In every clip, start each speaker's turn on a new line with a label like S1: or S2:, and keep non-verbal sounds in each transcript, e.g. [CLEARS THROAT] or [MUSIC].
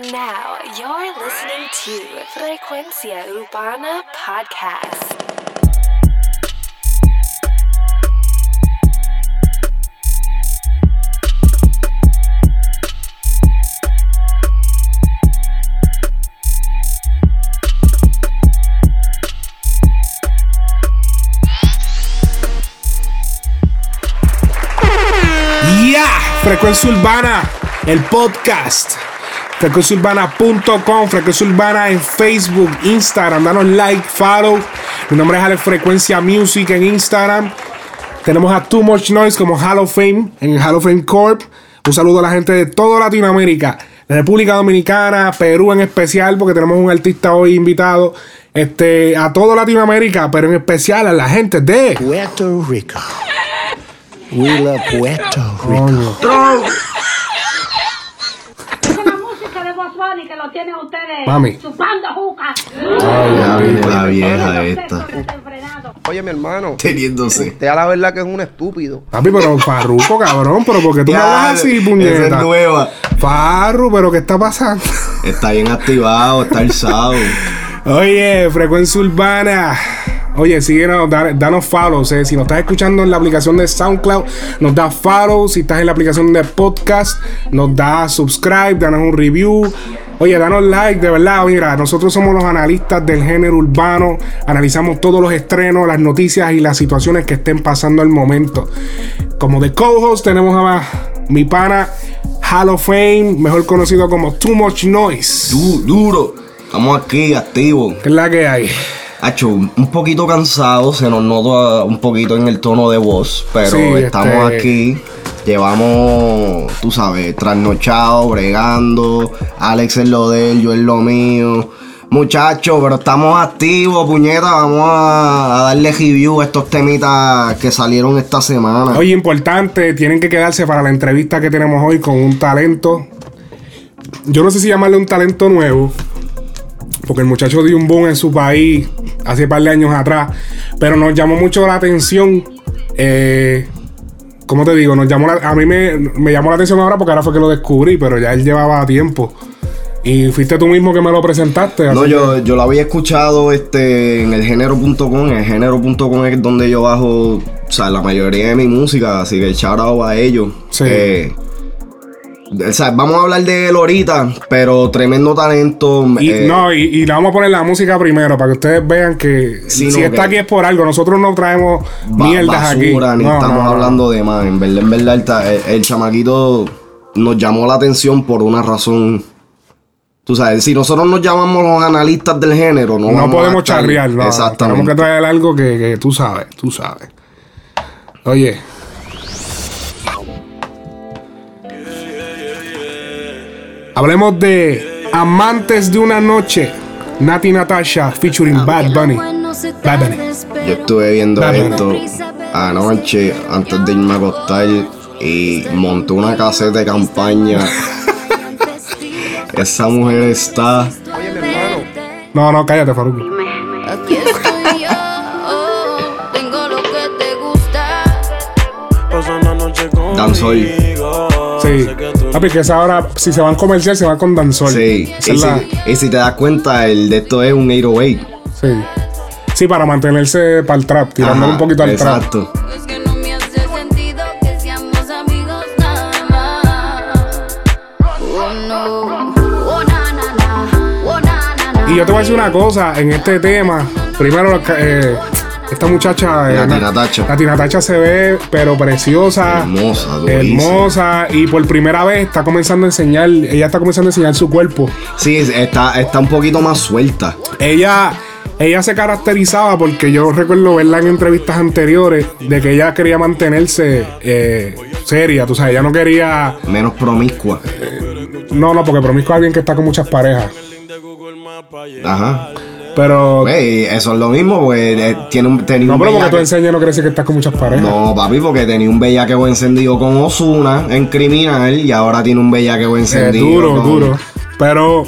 S1: Now you're listening to Frecuencia Urbana Podcast.
S2: Frecuencia Urbana, el podcast. Frecuenciaurbana.com, Frecuencia Urbana en Facebook, Instagram. Danos like, follow. Mi nombre es Alex Frecuencia Music en Instagram. Tenemos a Too Much Noise como Hall of Fame en Hall of Fame Corp. Un saludo a la gente de toda Latinoamérica, de República Dominicana, Perú en especial, porque tenemos un artista hoy invitado. Este, a toda Latinoamérica, pero en especial a la gente de
S3: Puerto Rico. We love Puerto Rico.
S4: Esa es la música de Boss Bunny que lo tienen ustedes
S2: Mami.
S4: chupando juca.
S5: Ya viene la vieja esta.
S6: Oye, mi hermano,
S5: Teniéndose.
S6: usted a la verdad que es un estúpido.
S2: Papi, pero [LAUGHS] Farruko, cabrón, pero ¿por qué tú me hablas así,
S5: Esa es
S2: puñeta?
S5: nueva.
S2: Farru, pero ¿qué está pasando?
S5: Está bien activado, está alzado.
S2: Oye, frecuencia urbana. Oye, síguenos, da- danos follows. eh. Si nos estás escuchando en la aplicación de SoundCloud, nos da follow. Si estás en la aplicación de podcast, nos da subscribe, danos un review. Oye, danos like, de verdad. Mira, nosotros somos los analistas del género urbano. Analizamos todos los estrenos, las noticias y las situaciones que estén pasando al momento. Como de co-host tenemos a mi pana Hall of Fame, mejor conocido como Too Much Noise.
S5: Du- duro. Estamos aquí, activos.
S2: ¿Qué es la que hay?
S5: Hacho, un poquito cansado, se nos nota un poquito en el tono de voz, pero
S2: Sí,
S5: estamos
S2: este-
S5: aquí. Llevamos, tú sabes, trasnochado, bregando. Alex es lo de él, yo es lo mío. Muchachos, pero estamos activos, puñeta. Vamos a, a darle review a estos temitas que salieron esta semana.
S2: Oye, importante, tienen que quedarse para la entrevista que tenemos hoy con un talento. Yo no sé si llamarle un talento nuevo, porque el muchacho dio un boom en su país hace un par de años atrás, pero nos llamó mucho la atención. Eh, ¿Cómo te digo? Nos llamó la- a mí me, me llamó la atención ahora porque ahora fue que lo descubrí, pero ya él llevaba tiempo. Y fuiste tú mismo que me lo presentaste.
S5: No, yo, yo lo había escuchado este, en el género.com. En el género.com es donde yo bajo o sea, la mayoría de mi música, así que shout out a ellos.
S2: Sí.
S5: Eh, o sea, vamos a hablar de él ahorita, pero tremendo talento.
S2: Y,
S5: eh,
S2: no, y, y le vamos a poner la música primero para que ustedes vean que si está aquí es por algo. Nosotros no traemos
S5: ba-
S2: mierdas aquí.
S5: basura, ni
S2: No,
S5: estamos
S2: no,
S5: hablando de más. En verdad, en verdad, el, el- chamaquito nos llamó la atención por una razón. Tú sabes, si nosotros nos llamamos los analistas del género, no,
S2: No
S5: vamos a
S2: podemos
S5: estar-
S2: charrear, no.
S5: Exactamente.
S2: Tenemos que traer algo que, que tú sabes, tú sabes. Oye. Hablemos de Amantes de una noche. Nati Natasha featuring Bad Bunny. Bad Bunny.
S5: Yo estuve viendo esto anoche antes de irme a acostar y monté una caseta de campaña. [LAUGHS] Esa mujer está.
S6: Oye, mi hermano,
S2: No, no, cállate, Faruk.
S7: Aquí estoy yo, tengo lo que te gusta.
S5: Danzol.
S2: Sí. Papi, que esa hora, si se van comercial, se van con Danzol.
S5: Sí.
S2: Esa
S5: Y
S2: es la-
S5: si, y si te das cuenta, el de esto es un 808.
S2: sí. Sí, para mantenerse para el trap, tirándole
S5: Ajá,
S2: un poquito al trap.
S5: Exacto.
S7: Es que no me hace sentido que seamos amigos nada más. Oh no, oh na na na, oh na na na.
S2: Y yo te voy a decir una cosa, en este tema, primero, eh, esta muchacha, eh,
S5: Nati
S2: Na-
S5: Natasha.
S2: Nati se ve, pero preciosa,
S5: Hermosa, durísima.
S2: hermosa, y por primera vez está comenzando a enseñar, ella está comenzando a enseñar su cuerpo.
S5: Sí, está, está un poquito más suelta.
S2: Ella, ella se caracterizaba porque yo recuerdo verla en entrevistas anteriores de que ella quería mantenerse eh, seria, tú sabes, ella no quería,
S5: Menos promiscua.
S2: no, no, porque promiscuo es alguien que está con muchas parejas,
S5: Ajá.
S2: Pero,
S5: Wey, eso es lo mismo, pues eh, tiene un, tenía
S2: no,
S5: un
S2: pero porque tú enseñas no quiere decir que estás con muchas parejas.
S5: No, papi, porque tenía un bellaqueo encendido con Osuna en criminal y ahora tiene un bellaqueo
S2: Eh,
S5: encendido.
S2: duro,
S5: con-
S2: duro. Pero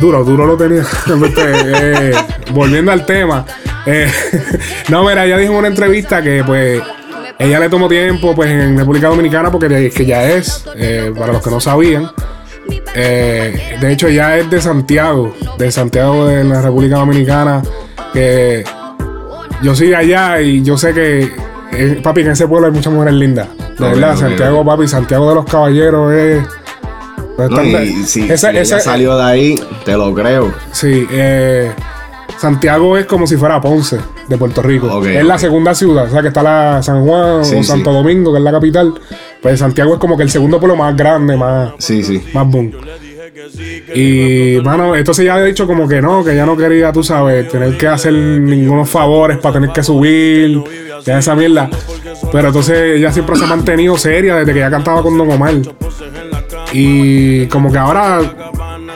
S2: duro, duro lo tenía. [LAUGHS] Eh, volviendo al tema. eh, [LAUGHS] no, mira, ella dijo en una entrevista que pues ella le tomó tiempo pues en República Dominicana porque de- que ya es, eh, para los que no sabían, Eh, de hecho, ya es de Santiago, de Santiago de la República Dominicana. Que yo soy de allá y yo sé que, eh, papi, en ese pueblo hay muchas mujeres lindas. De
S5: Ok,
S2: verdad, Santiago, papi, Santiago de los Caballeros es.
S5: No, y si,
S2: esa-
S5: si ella
S2: esa-
S5: salió de ahí, te lo creo.
S2: Sí, eh, Santiago es como si fuera Ponce de Puerto Rico. Es la segunda ciudad, o sea que está la San Juan
S5: Sí,
S2: o
S5: sí.
S2: Santo Domingo, que es la capital. Pues Santiago es como que el segundo pueblo más grande, más,
S5: Sí, sí.
S2: más boom. Y, mano, entonces ya ha dicho como que no, que ya no quería, tú sabes, tener que hacer ningunos favores para tener que subir, ya esa mierda. Pero entonces ella siempre se ha mantenido seria desde que ya cantaba con Don Omar. Y como que ahora,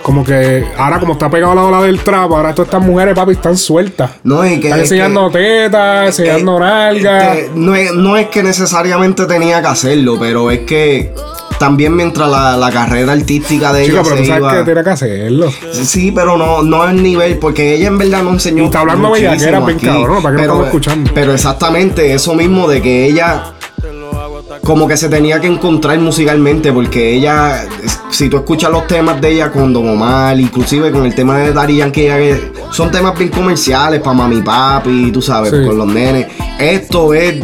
S2: como que ahora como está pegado a la ola del trap, ahora todas estas mujeres, papi, están sueltas.
S5: No, y que.
S2: Están
S5: es que-
S2: enseñando tetas, enseñando nalgas.
S5: que no, es, no es que necesariamente tenía que hacerlo, pero es que también mientras la, la carrera artística de
S2: Chica,
S5: ella
S2: pero
S5: se
S2: tú sabes
S5: iba-
S2: que tiene que hacerlo.
S5: Sí, pero no, no es nivel, porque ella en verdad no enseñó.
S2: Y está hablando bien
S5: aquí.
S2: cabrón, ¿para qué no estamos escuchando?
S5: Pero exactamente eso mismo de que ella como que se tenía que encontrar musicalmente, porque ella, si tú escuchas los temas de ella con Don Omar, inclusive con el tema de Daddy Yankee, que son temas bien comerciales para mami papi, tú sabes,
S2: Sí.
S5: con los nenes. Esto es,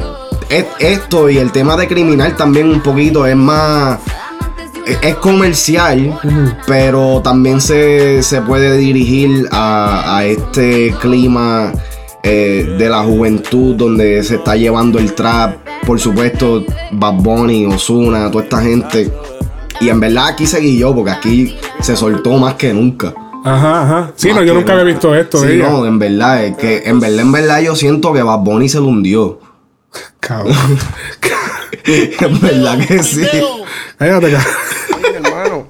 S5: es- esto y el tema de criminal también un poquito es más es- comercial, pero también se, se puede dirigir a, a este clima eh, de la juventud donde se está llevando el trap. Por supuesto, Bad Bunny, Ozuna, toda esta gente. Y en verdad aquí seguí yo, porque aquí se soltó más que nunca.
S2: Ajá, ajá. Sí,
S5: Más
S2: no, yo nunca había visto esto
S5: Sí,
S2: ella.
S5: no, en verdad, es que en verdad, en verdad yo siento que Bad Bunny se lo hundió.
S2: Cabrón. [LAUGHS]
S5: en verdad que sí.
S2: Cállate, cabrón.
S6: Hermano,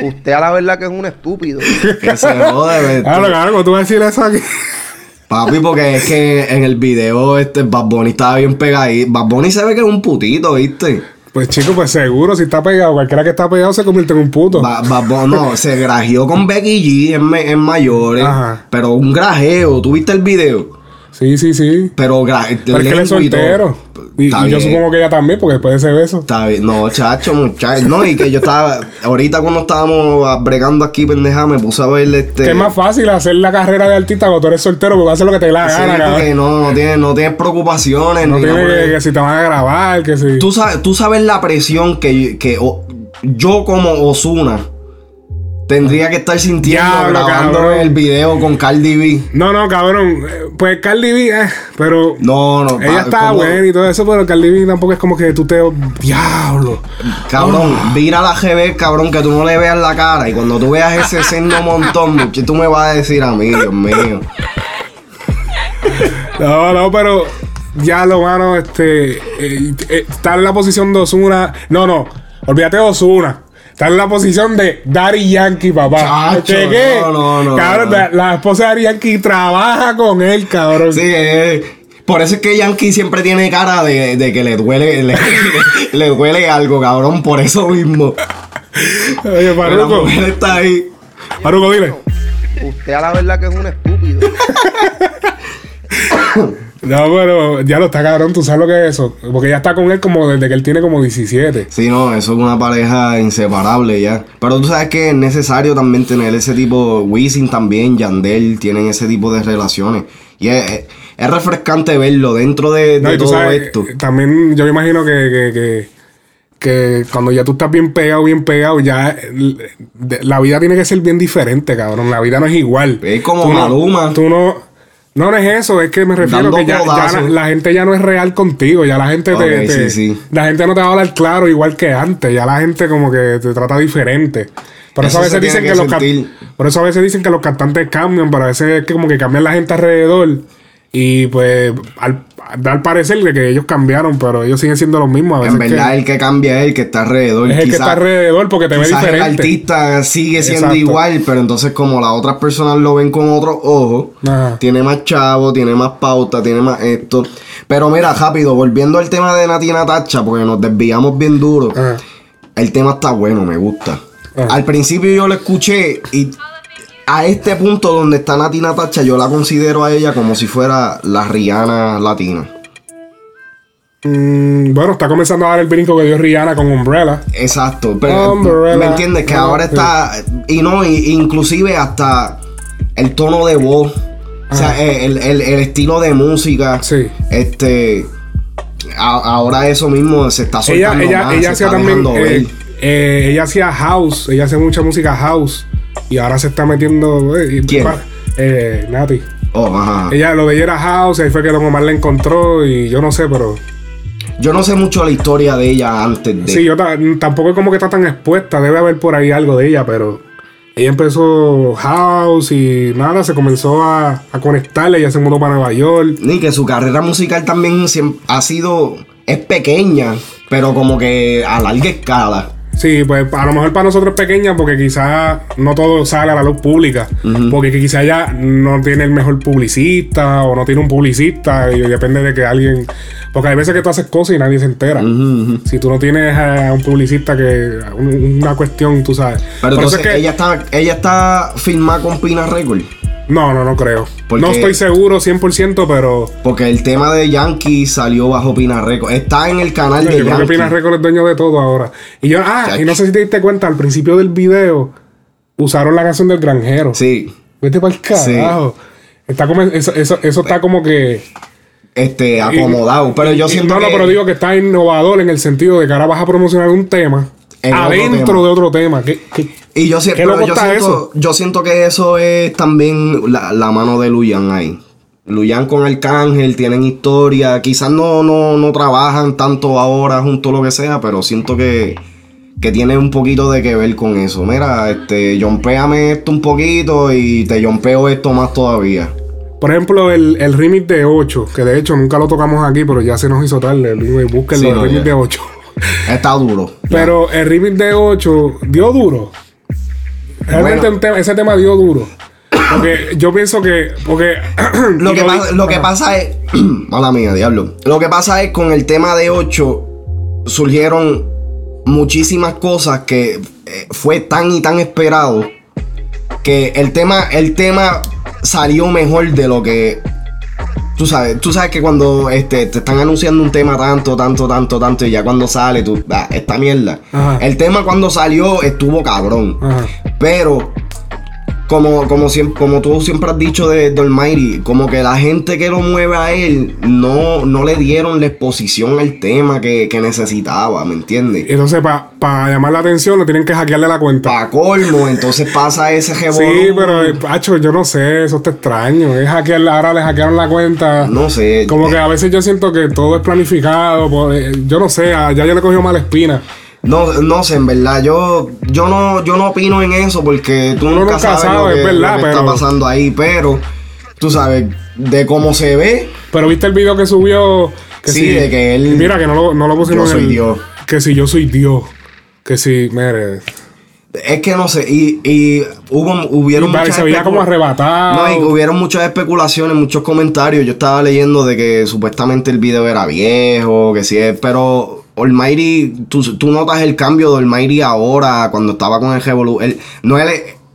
S6: usted a la verdad que es un estúpido.
S5: Que se jode, ¿ves?
S2: Claro, ¿cómo tú vas a decir eso aquí?
S5: Papi, porque es que en el video este Bad Bunny estaba bien pegadito. Bad Bunny se ve que es un putito, ¿viste?
S2: Pues chico, pues seguro, si está pegado, cualquiera que está pegado se convierte en un puto.
S5: Ba- Bad Bunny, no, se grajeó con Becky G en, en mayores.
S2: Ajá.
S5: Pero un grajeo, ¿tú viste el video?
S2: Sí, sí, sí.
S5: Pero,
S2: Pero es que él es soltero. Y, yo supongo que ella también, porque después de ese beso.
S5: Está bien. No, chacho, muchacho. No, y que yo estaba. Ahorita cuando estábamos bregando aquí, pendeja, me puse a ver este.
S2: Que es más fácil hacer la carrera de artista cuando tú eres soltero, porque vas a hacer lo que te dé la
S5: Sí,
S2: gana,
S5: porque
S2: cabrón.
S5: no, no tienes no tienes preocupaciones.
S2: No
S5: ni
S2: tiene
S5: nada por
S2: que, si te van a grabar, que si.
S5: ¿Tú sabes, tú sabes la presión que, que yo como Osuna tendría que estar sintiendo grabando
S2: cabrón.
S5: el video con Cardi B.
S2: No, no, cabrón. Pues Cardi B, eh, pero.
S5: No, no.
S2: Ella está buena y todo eso, pero Cardi B tampoco es como que tú te. Diablo.
S5: Cabrón, vira la GB, cabrón, que tú no le veas la cara. Y cuando tú veas ese seno montón, mucho, tú me vas a decir a mí, Dios mío.
S2: No, no, pero ya lo mano, este. eh, eh, está en la posición de Osuna. No, no, olvídate de Osuna. Está en la posición de Daddy Yankee, papá.
S5: Chacho, no, no, no,
S2: Cabrón,
S5: no.
S2: La, la esposa de Daddy Yankee trabaja con él, cabrón.
S5: Sí, eh, por eso es que Yankee siempre tiene cara de, de que le duele, le, [LAUGHS] le duele algo, cabrón, por eso mismo.
S2: Oye,
S5: La
S2: Paruco,
S5: mujer está ahí.
S2: Paruco, dile.
S6: Usted a la verdad que es un estúpido. [LAUGHS]
S2: No, pero ya lo está cabrón, tú sabes lo que es eso. Porque ya está con él como desde que él tiene como 17.
S5: Sí, no, eso es una pareja inseparable ya. Pero tú sabes que es necesario también tener ese tipo, Wisin también, Yandel, tienen ese tipo de relaciones. Y es, es- es refrescante verlo dentro de,
S2: No,
S5: de
S2: y tú
S5: todo
S2: sabes,
S5: esto.
S2: también yo me imagino que, que, que, que cuando ya tú estás bien pegado, bien pegado, ya eh, la vida tiene que ser bien diferente, cabrón. La vida no es igual.
S5: Es como
S2: Tú no-
S5: Maluma.
S2: tú no, no, no es eso, es que me refiero
S5: Dando
S2: que ya, la, la gente ya no es real contigo, ya la gente te,
S5: Ok,
S2: te-
S5: sí, sí.
S2: la gente no te va a hablar claro igual que antes, ya la gente como que te trata diferente. Por eso,
S5: Eso
S2: a veces dicen que,
S5: que
S2: los can- por eso a veces dicen que los cantantes cambian, pero a veces es que como que cambian la gente alrededor. Y pues al, al parecer de que ellos cambiaron, pero ellos siguen siendo los mismos. A veces
S5: En verdad,
S2: que
S5: el que cambia es el que está alrededor.
S2: es el que está alrededor porque te ve
S5: quizás el
S2: diferente.
S5: artista sigue siendo
S2: Exacto.
S5: igual, pero entonces como las otras personas lo ven con otros ojos, tiene más chavo, tiene más pauta, tiene más esto. Pero mira, rápido, volviendo al tema de Nati Natacha, porque nos desviamos bien duro.
S2: Ajá.
S5: El tema está bueno, me gusta.
S2: Ajá.
S5: Al principio yo lo escuché y a este punto donde está Nati Natacha, yo la considero a ella como si fuera la Rihanna latina.
S2: Mm, bueno, está comenzando a dar el brinco que dio Rihanna con Umbrella.
S5: Exacto, pero
S2: Umbrella.
S5: ¿me entiendes? Que
S2: Ah,
S5: ahora está, y no, y- inclusive hasta el tono de voz, o sea,
S2: Ajá.
S5: el, el- el estilo de música,
S2: Sí.
S5: este, a- ahora eso mismo se está
S2: Ella,
S5: soltando
S2: ella,
S5: más,
S2: ella
S5: se
S2: hacía
S5: está
S2: también. eh, eh, ella hacía house. Ella hace mucha música house. Y ahora se está metiendo. eh, y-
S5: ¿Quién?
S2: pa- Eh, Nati.
S5: Oh, ajá.
S2: Ella, lo de era house. Ahí fue que Don Omar la encontró. Y yo no sé, pero.
S5: Yo no sé mucho la historia de ella antes de.
S2: Sí, yo ta- tampoco es como que está tan expuesta. Debe haber por ahí algo de ella, pero. Ella empezó house y nada, se comenzó a, a conectarle. Ella se mudó para Nueva York.
S5: Ni que su carrera musical también ha sido. Es pequeña, pero como que a larga escala.
S2: Sí, pues a lo mejor para nosotros es pequeña porque quizás no todo sale a la luz pública. Porque quizás ella no tiene el mejor publicista o no tiene un publicista y depende de que alguien... Porque hay veces que tú haces cosas y nadie se entera. Si tú no tienes a un publicista que... un- una cuestión, tú sabes.
S5: Pero
S2: Por
S5: entonces
S2: es que-
S5: ella está, ella está filmada con Pina Record.
S2: No, no, no creo.
S5: Porque-
S2: No estoy seguro 100%, pero...
S5: Porque el tema de Yankee salió bajo Pina Record. Está en el canal
S2: Yo
S5: de
S2: creo que
S5: Yankee.
S2: Pina Record es dueño de todo ahora. Y yo... Ah, y no sé si te diste cuenta, al principio del video usaron la canción del granjero.
S5: Sí.
S2: Vete para el carajo. Está como, eso, eso, eso está como que.
S5: Este, acomodado. Pero yo siento
S2: No, no,
S5: que
S2: pero digo que está innovador en el sentido de que ahora vas a promocionar un tema adentro de otro tema. ¿Qué, qué-
S5: Y yo, siento,
S2: ¿Qué loco
S5: yo, siento,
S2: eso?
S5: yo siento que eso es también la, la mano de Luyan ahí. Luyan con Arcángel tienen historia. Quizás no, no, no trabajan tanto ahora junto lo que sea, pero siento que, que tiene un poquito de que ver con eso. Mira, este, jompeame esto un poquito y te jompeo esto más todavía.
S2: Por ejemplo, el, el remix de 8, que de hecho nunca lo tocamos aquí, pero ya se nos hizo tarde. Búsquenlo,
S5: Sí,
S2: el
S5: no,
S2: remix
S5: ya.
S2: de 8. [LAUGHS]
S5: Está duro.
S2: Pero el remix de 8 dio duro. Realmente
S5: Bueno.
S2: un tema- ese tema dio duro. Porque yo pienso que. Porque. [CLEARS THROAT]
S5: Lo que, pasa, lo que
S2: Ajá.
S5: pasa es. [CLEARS THROAT] Mala mía, diablo. Lo que pasa es con el tema de 8 surgieron muchísimas cosas que eh, fue tan y tan esperado que el tema, el tema salió mejor de lo que. Tú sabes, tú sabes que cuando este, te están anunciando un tema tanto, tanto, tanto, tanto, y ya cuando sale, tú, ah, esta mierda.
S2: Ajá.
S5: El tema cuando salió estuvo cabrón.
S2: Ajá.
S5: Pero, como, como, siem- como tú siempre has dicho de, de Almighty, como que la gente que lo mueve a él no, no le dieron la exposición al tema que, que necesitaba, ¿me entiendes?
S2: Entonces, para llamar la atención, le tienen que hackearle la cuenta.
S5: Pa' colmo, entonces pasa ese revolú.
S2: Sí, pero, eh, Pacho, yo no sé, eso está extraño. Es hackear, ahora le hackearon la cuenta.
S5: No sé.
S2: Como que a veces yo siento que todo es planificado. eh, yo no sé, ya yo le cogió mala espina.
S5: No, no sé, en verdad, yo, yo no, yo no opino en eso porque tú nunca,
S2: nunca
S5: sabes
S2: sabe,
S5: lo que,
S2: es verdad,
S5: lo que está pasando ahí, pero tú sabes, de cómo se ve,
S2: Pero viste el video que subió. Que
S5: Sí, de que él-
S2: Mira, que no lo, no lo pusimos
S5: Yo
S2: en
S5: soy
S2: el-
S5: Dios.
S2: Que si yo soy Dios. Que si, mire.
S5: Es que no sé, y, y hubo, hubieron
S2: Y
S5: muchas
S2: se veía
S5: especu-
S2: como arrebatado.
S5: No, y hubieron muchas especulaciones, muchos comentarios. Yo estaba leyendo de que supuestamente el video era viejo, que sí es, pero Almighty, tú, tú notas el cambio de Almighty ahora, cuando estaba con el Revolu. Él, no él,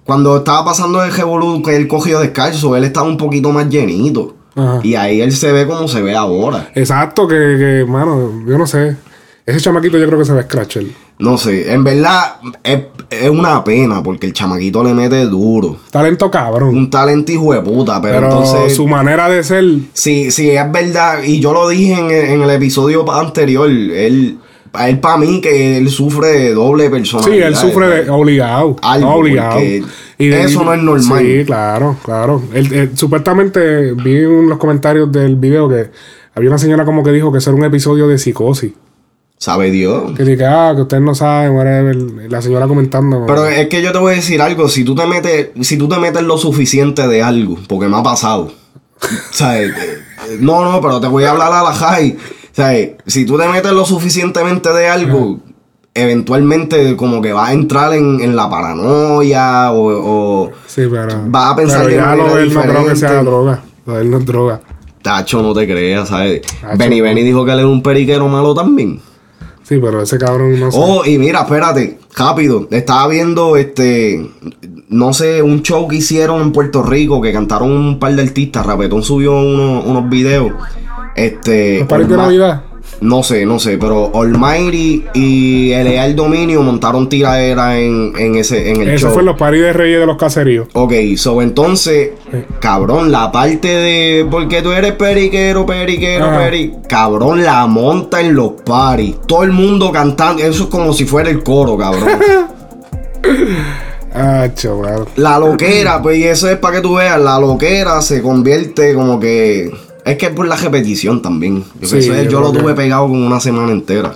S5: cuando estaba pasando el Revolu, que él cogió descalzo, él estaba un poquito más llenito.
S2: Ajá.
S5: Y ahí él se ve como se ve ahora.
S2: Exacto, que, que, mano, yo no sé. Ese chamaquito yo creo que se ve scratcher.
S5: No sé, en verdad es, es una pena porque el chamaquito le mete duro.
S2: Talento cabrón.
S5: Un talento hijo de puta, pero,
S2: pero
S5: entonces.
S2: su manera de ser.
S5: Sí, sí, es verdad. Y yo lo dije en, el- en el episodio anterior. Él, a él para mí que él sufre de doble
S2: Sí,
S5: personalidad.
S2: él sufre de obligado.
S5: Algo,
S2: obligado.
S5: porque eso no es normal.
S2: Sí, claro, claro. Él- él- supuestamente vi en los comentarios del video que había una señora como que dijo que eso era un episodio de psicosis.
S5: Sabe Dios.
S2: Que dice, ah, que ustedes no saben, whatever. La señora comentando.
S5: Pero es que yo te voy a decir algo. Si tú te metes, si tú te metes lo suficiente de algo, porque me ha pasado. ¿Sabes? Eh, No, no, pero te voy a hablar a la high. ¿Sabes? Si tú te metes lo suficientemente de algo, eventualmente como que vas a entrar en, en la paranoia o- o
S2: sí, pero.
S5: va a pensar
S2: pero ya de él no creo que sea droga. De él no es droga.
S5: Tacho, no te creas, ¿sabes? Benny Benny dijo que él era un periquero malo también.
S2: Sí, pero ese cabrón no.
S5: Oh, y mira, espérate, rápido. Estaba viendo este, no sé, un show que hicieron en Puerto Rico que cantaron un par de artistas. Rapetón subió uno- unos videos. Este.
S2: ¿Los paris de Navidad?
S5: No sé, no sé, pero Almighty y el Dominio montaron tiradera en, en ese en el
S2: Eso
S5: show.
S2: fue en los paris de Reyes de los Caseríos.
S5: Ok, so entonces, cabrón, la parte de porque tú eres periquero, periquero,
S2: Ajá.
S5: peri, cabrón, la monta en los paris. Todo el mundo cantando, eso es como si fuera el coro, cabrón. [LAUGHS]
S2: Ah, chaval.
S5: La loquera, pues y eso es para que tú veas, la loquera se convierte como que es que es por la repetición también. Yo,
S2: Sí,
S5: eso es-
S2: yo
S5: yo lo tuve pegado como una semana entera.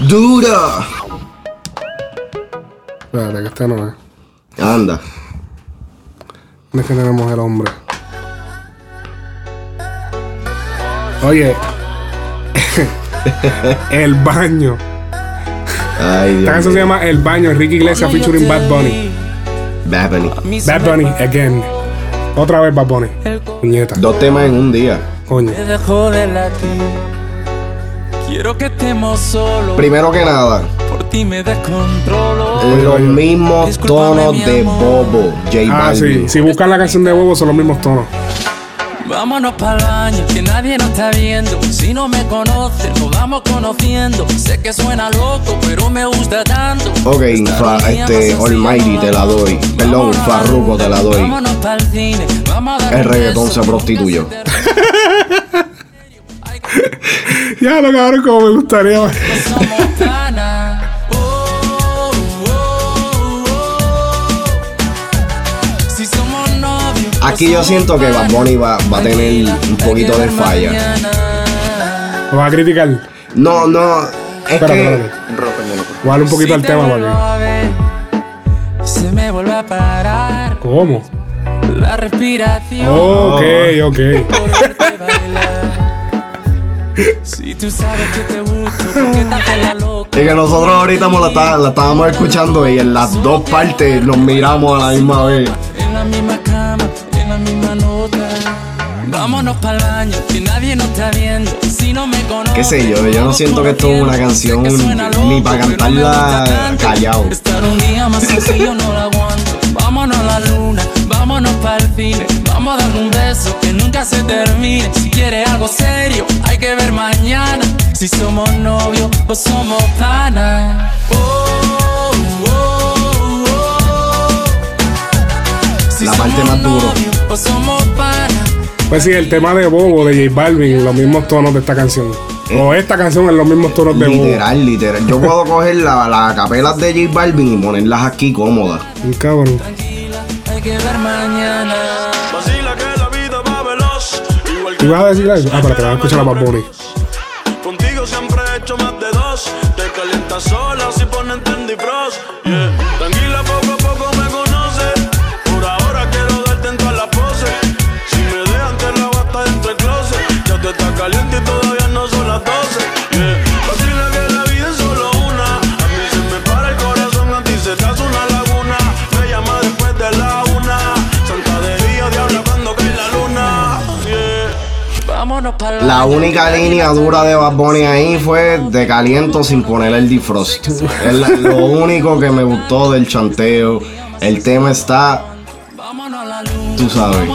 S5: Dura.
S2: Espérate, que este no es.
S5: Anda.
S2: ¿Dónde es que tenemos el hombre? Oye. [LAUGHS] el baño.
S5: Ay,
S2: Esta
S5: Dios
S2: canción se llama El baño, Enrique Iglesias featuring Bad Bunny.
S5: Bad Bunny.
S2: Bad Bunny, again. Otra vez Bad Bunny. Puñeta.
S5: Dos temas en un día.
S2: Coño.
S8: De latir. Quiero que estemos solos.
S5: Primero que nada,
S8: Por ti me descontrolo.
S5: los mismos tonos de. Bobo, J
S2: Ah, sí.
S5: Balvin.
S2: Si buscan la canción de Bobo, son los mismos tonos.
S8: Vámonos para el baño, que nadie nos está viendo. Si no me conoces, nos vamos conociendo. Sé que suena loco, pero me gusta tanto.
S5: Ok, Fa- este, Almighty te la doy. Perdón, Farruko te la doy.
S8: Vámonos pa'l cine, vamos a dar
S5: El reggaetón se prostituyó. [LAUGHS]
S2: Ya lo cabrón, como me gustaría.
S5: Aquí yo siento que Bad. Bunny va, va a tener un poquito de falla.
S2: Lo vas a criticar.
S5: No, no, es
S2: Espérate,
S5: que...
S2: espérate. Voy a darle un poquito
S8: Si
S2: al
S8: te
S2: tema
S8: ver, Se me vuelve a parar.
S2: ¿Cómo?
S8: la respiración.
S2: Ok, ok.
S8: Si tú sabes que te gusto, ¿por qué te haces la loca?
S5: Es que nosotros ahorita la, está- la estábamos escuchando y en las dos partes nos miramos a la misma vez.
S8: En la misma misma nota. Vámonos para el baño, que nadie nos está viendo. Si no me conoces,
S5: Qué sé yo, yo no siento que esto es una canción ni para cantarla callado.
S8: Estar un día más sencillo no lo aguanto. Vámonos a la luna, vámonos para el cine. Vamos a dar un beso que nunca se termine. Si quieres algo serio, hay que ver mañana. Si somos novios o somos panas. Oh,
S5: La parte más duro.
S2: Pues sí, el tema de Bobo de J Balvin, los mismos tonos de esta canción. O esta canción en los mismos tonos de Bobo.
S5: Literal, literal. Yo puedo [LAUGHS] coger las la capelas de J Balvin y ponerlas aquí cómodas.
S2: Un cabrón.
S8: Tranquila, hay que ver mañana.
S9: Vacila que la vida va veloz. Igual que
S2: ¿Tú vas a decir eso? Ah, pero te vas a escuchar a Bad Bunny.
S9: contigo siempre he hecho más de dos. Te calientas sola si ponen Frost. Yeah. La
S5: única línea dura de Bad Bunny ahí fue de caliento sin poner el defrost. Es la- lo único que me gustó del chanteo. El tema está,
S8: Vámonos a la luna.
S5: tú sabes.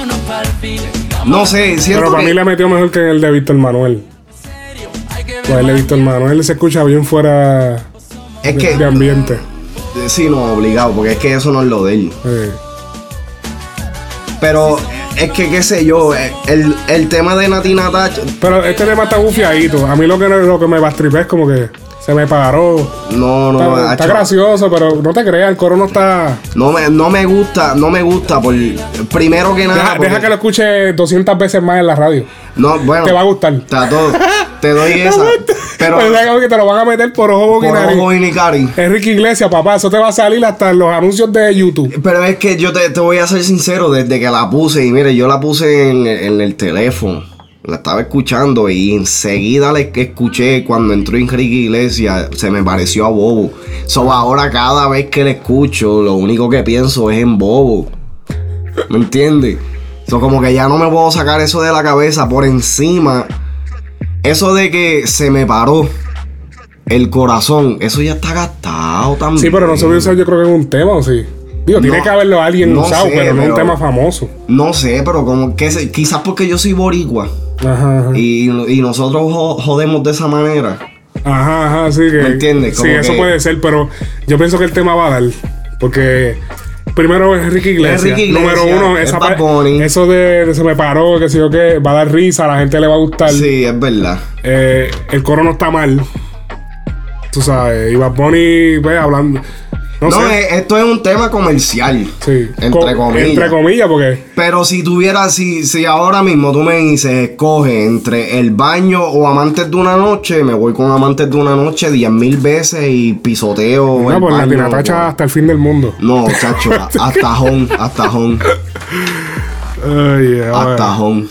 S5: No sé, siento
S2: Pero para mí
S5: que...
S2: le metió mejor que el de Víctor Manuel. Pues el de Víctor Manuel se escucha bien fuera
S5: Es
S2: de
S5: que,
S2: ambiente.
S5: sí, no, obligado, porque es que eso no es lo de él.
S2: Eh,
S5: Pero es que, qué sé yo, eh, el, el tema de Nati Natasha,
S2: Pero este tema está bufiadito. A mí lo que, lo que me bastripé es como que se me paró.
S5: no, no,
S2: Está, está gracioso, pero no te creas, el coro no está.
S5: no me, no me gusta, no me gusta por, primero que nada,
S2: Deja,
S5: porque-
S2: deja que lo escuche 200 veces más en la radio.
S5: no, bueno,
S2: Te va a gustar.
S5: Te, todo- te doy [LAUGHS] esa, pero
S2: Pero deja que te lo van a meter por ojo
S5: por ojo y ni cari.
S2: Enrique Iglesias, papá, eso te va a salir hasta en los anuncios de YouTube.
S5: Pero es que yo te, te voy a ser sincero, desde que la puse, y mire, yo la puse en, en el teléfono, la estaba escuchando y enseguida la escuché cuando entró Enrique Iglesias, se me pareció a Bobo. So ahora cada vez que la escucho, lo único que pienso es en Bobo. ¿Me entiendes? So como que ya no me puedo sacar eso de la cabeza por encima. Eso de que se me paró el corazón, eso ya está gastado también.
S2: Sí, pero no se hubiera usado yo creo que en un tema, ¿o sí? Digo, tiene que haberlo alguien
S5: no
S2: usado,
S5: sé,
S2: pero no un tema famoso.
S5: No sé, pero como que se- quizás porque yo soy boricua.
S2: Ajá, ajá.
S5: Y, y nosotros jo- jodemos de esa manera.
S2: Ajá, ajá, sí que.
S5: ¿Me entiendes?
S2: Sí, eso puede ser, pero yo pienso que el tema va a dar. Porque primero es Ricky Iglesias.
S5: Es Ricky Iglesias,
S2: Número uno,
S5: es
S2: esa eso de, de se me paró, que sé yo qué, va a dar risa, a la gente le va a gustar.
S5: Sí, es verdad.
S2: Eh, el coro no está mal. Tú sabes, y Bad Bunny, pues, hablando. No,
S5: No,
S2: sé.
S5: eh, esto es un tema comercial.
S2: sí.
S5: Entre
S2: Co-
S5: comillas.
S2: Entre comillas, porque.
S5: Pero si tuviera, si, si ahora mismo tú me dices, escoge entre el baño o amantes de una noche, me voy con amantes de una noche diez mil veces y pisoteo.
S2: No,
S5: el
S2: pues la
S5: baño, pues.
S2: hasta el fin del mundo.
S5: No, chacho, [LAUGHS] hasta home, hasta home,
S2: Ay, yeah,
S5: hasta home.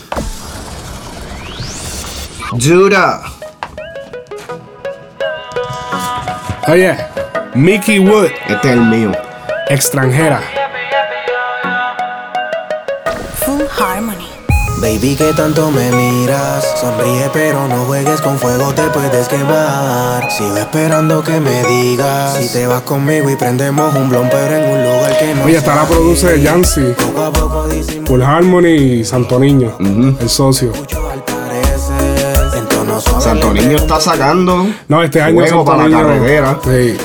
S5: Judah.
S2: Oye, Mickey Wood,
S5: Este es el mío.
S2: extranjera.
S1: Full Harmony.
S10: Baby, que tanto me miras. Sonríe, pero no juegues con fuego, te puedes quemar. Sigo esperando que me digas. Si te vas conmigo y prendemos un blon, pero en un lugar que no.
S2: Oye, está la produce Yancy,
S10: Poco a poco disimulo
S2: Full Harmony y Santo Niño, el socio.
S5: Santo Niño está sacando.
S2: No, este año Santo
S5: para la carretera.
S2: Sí.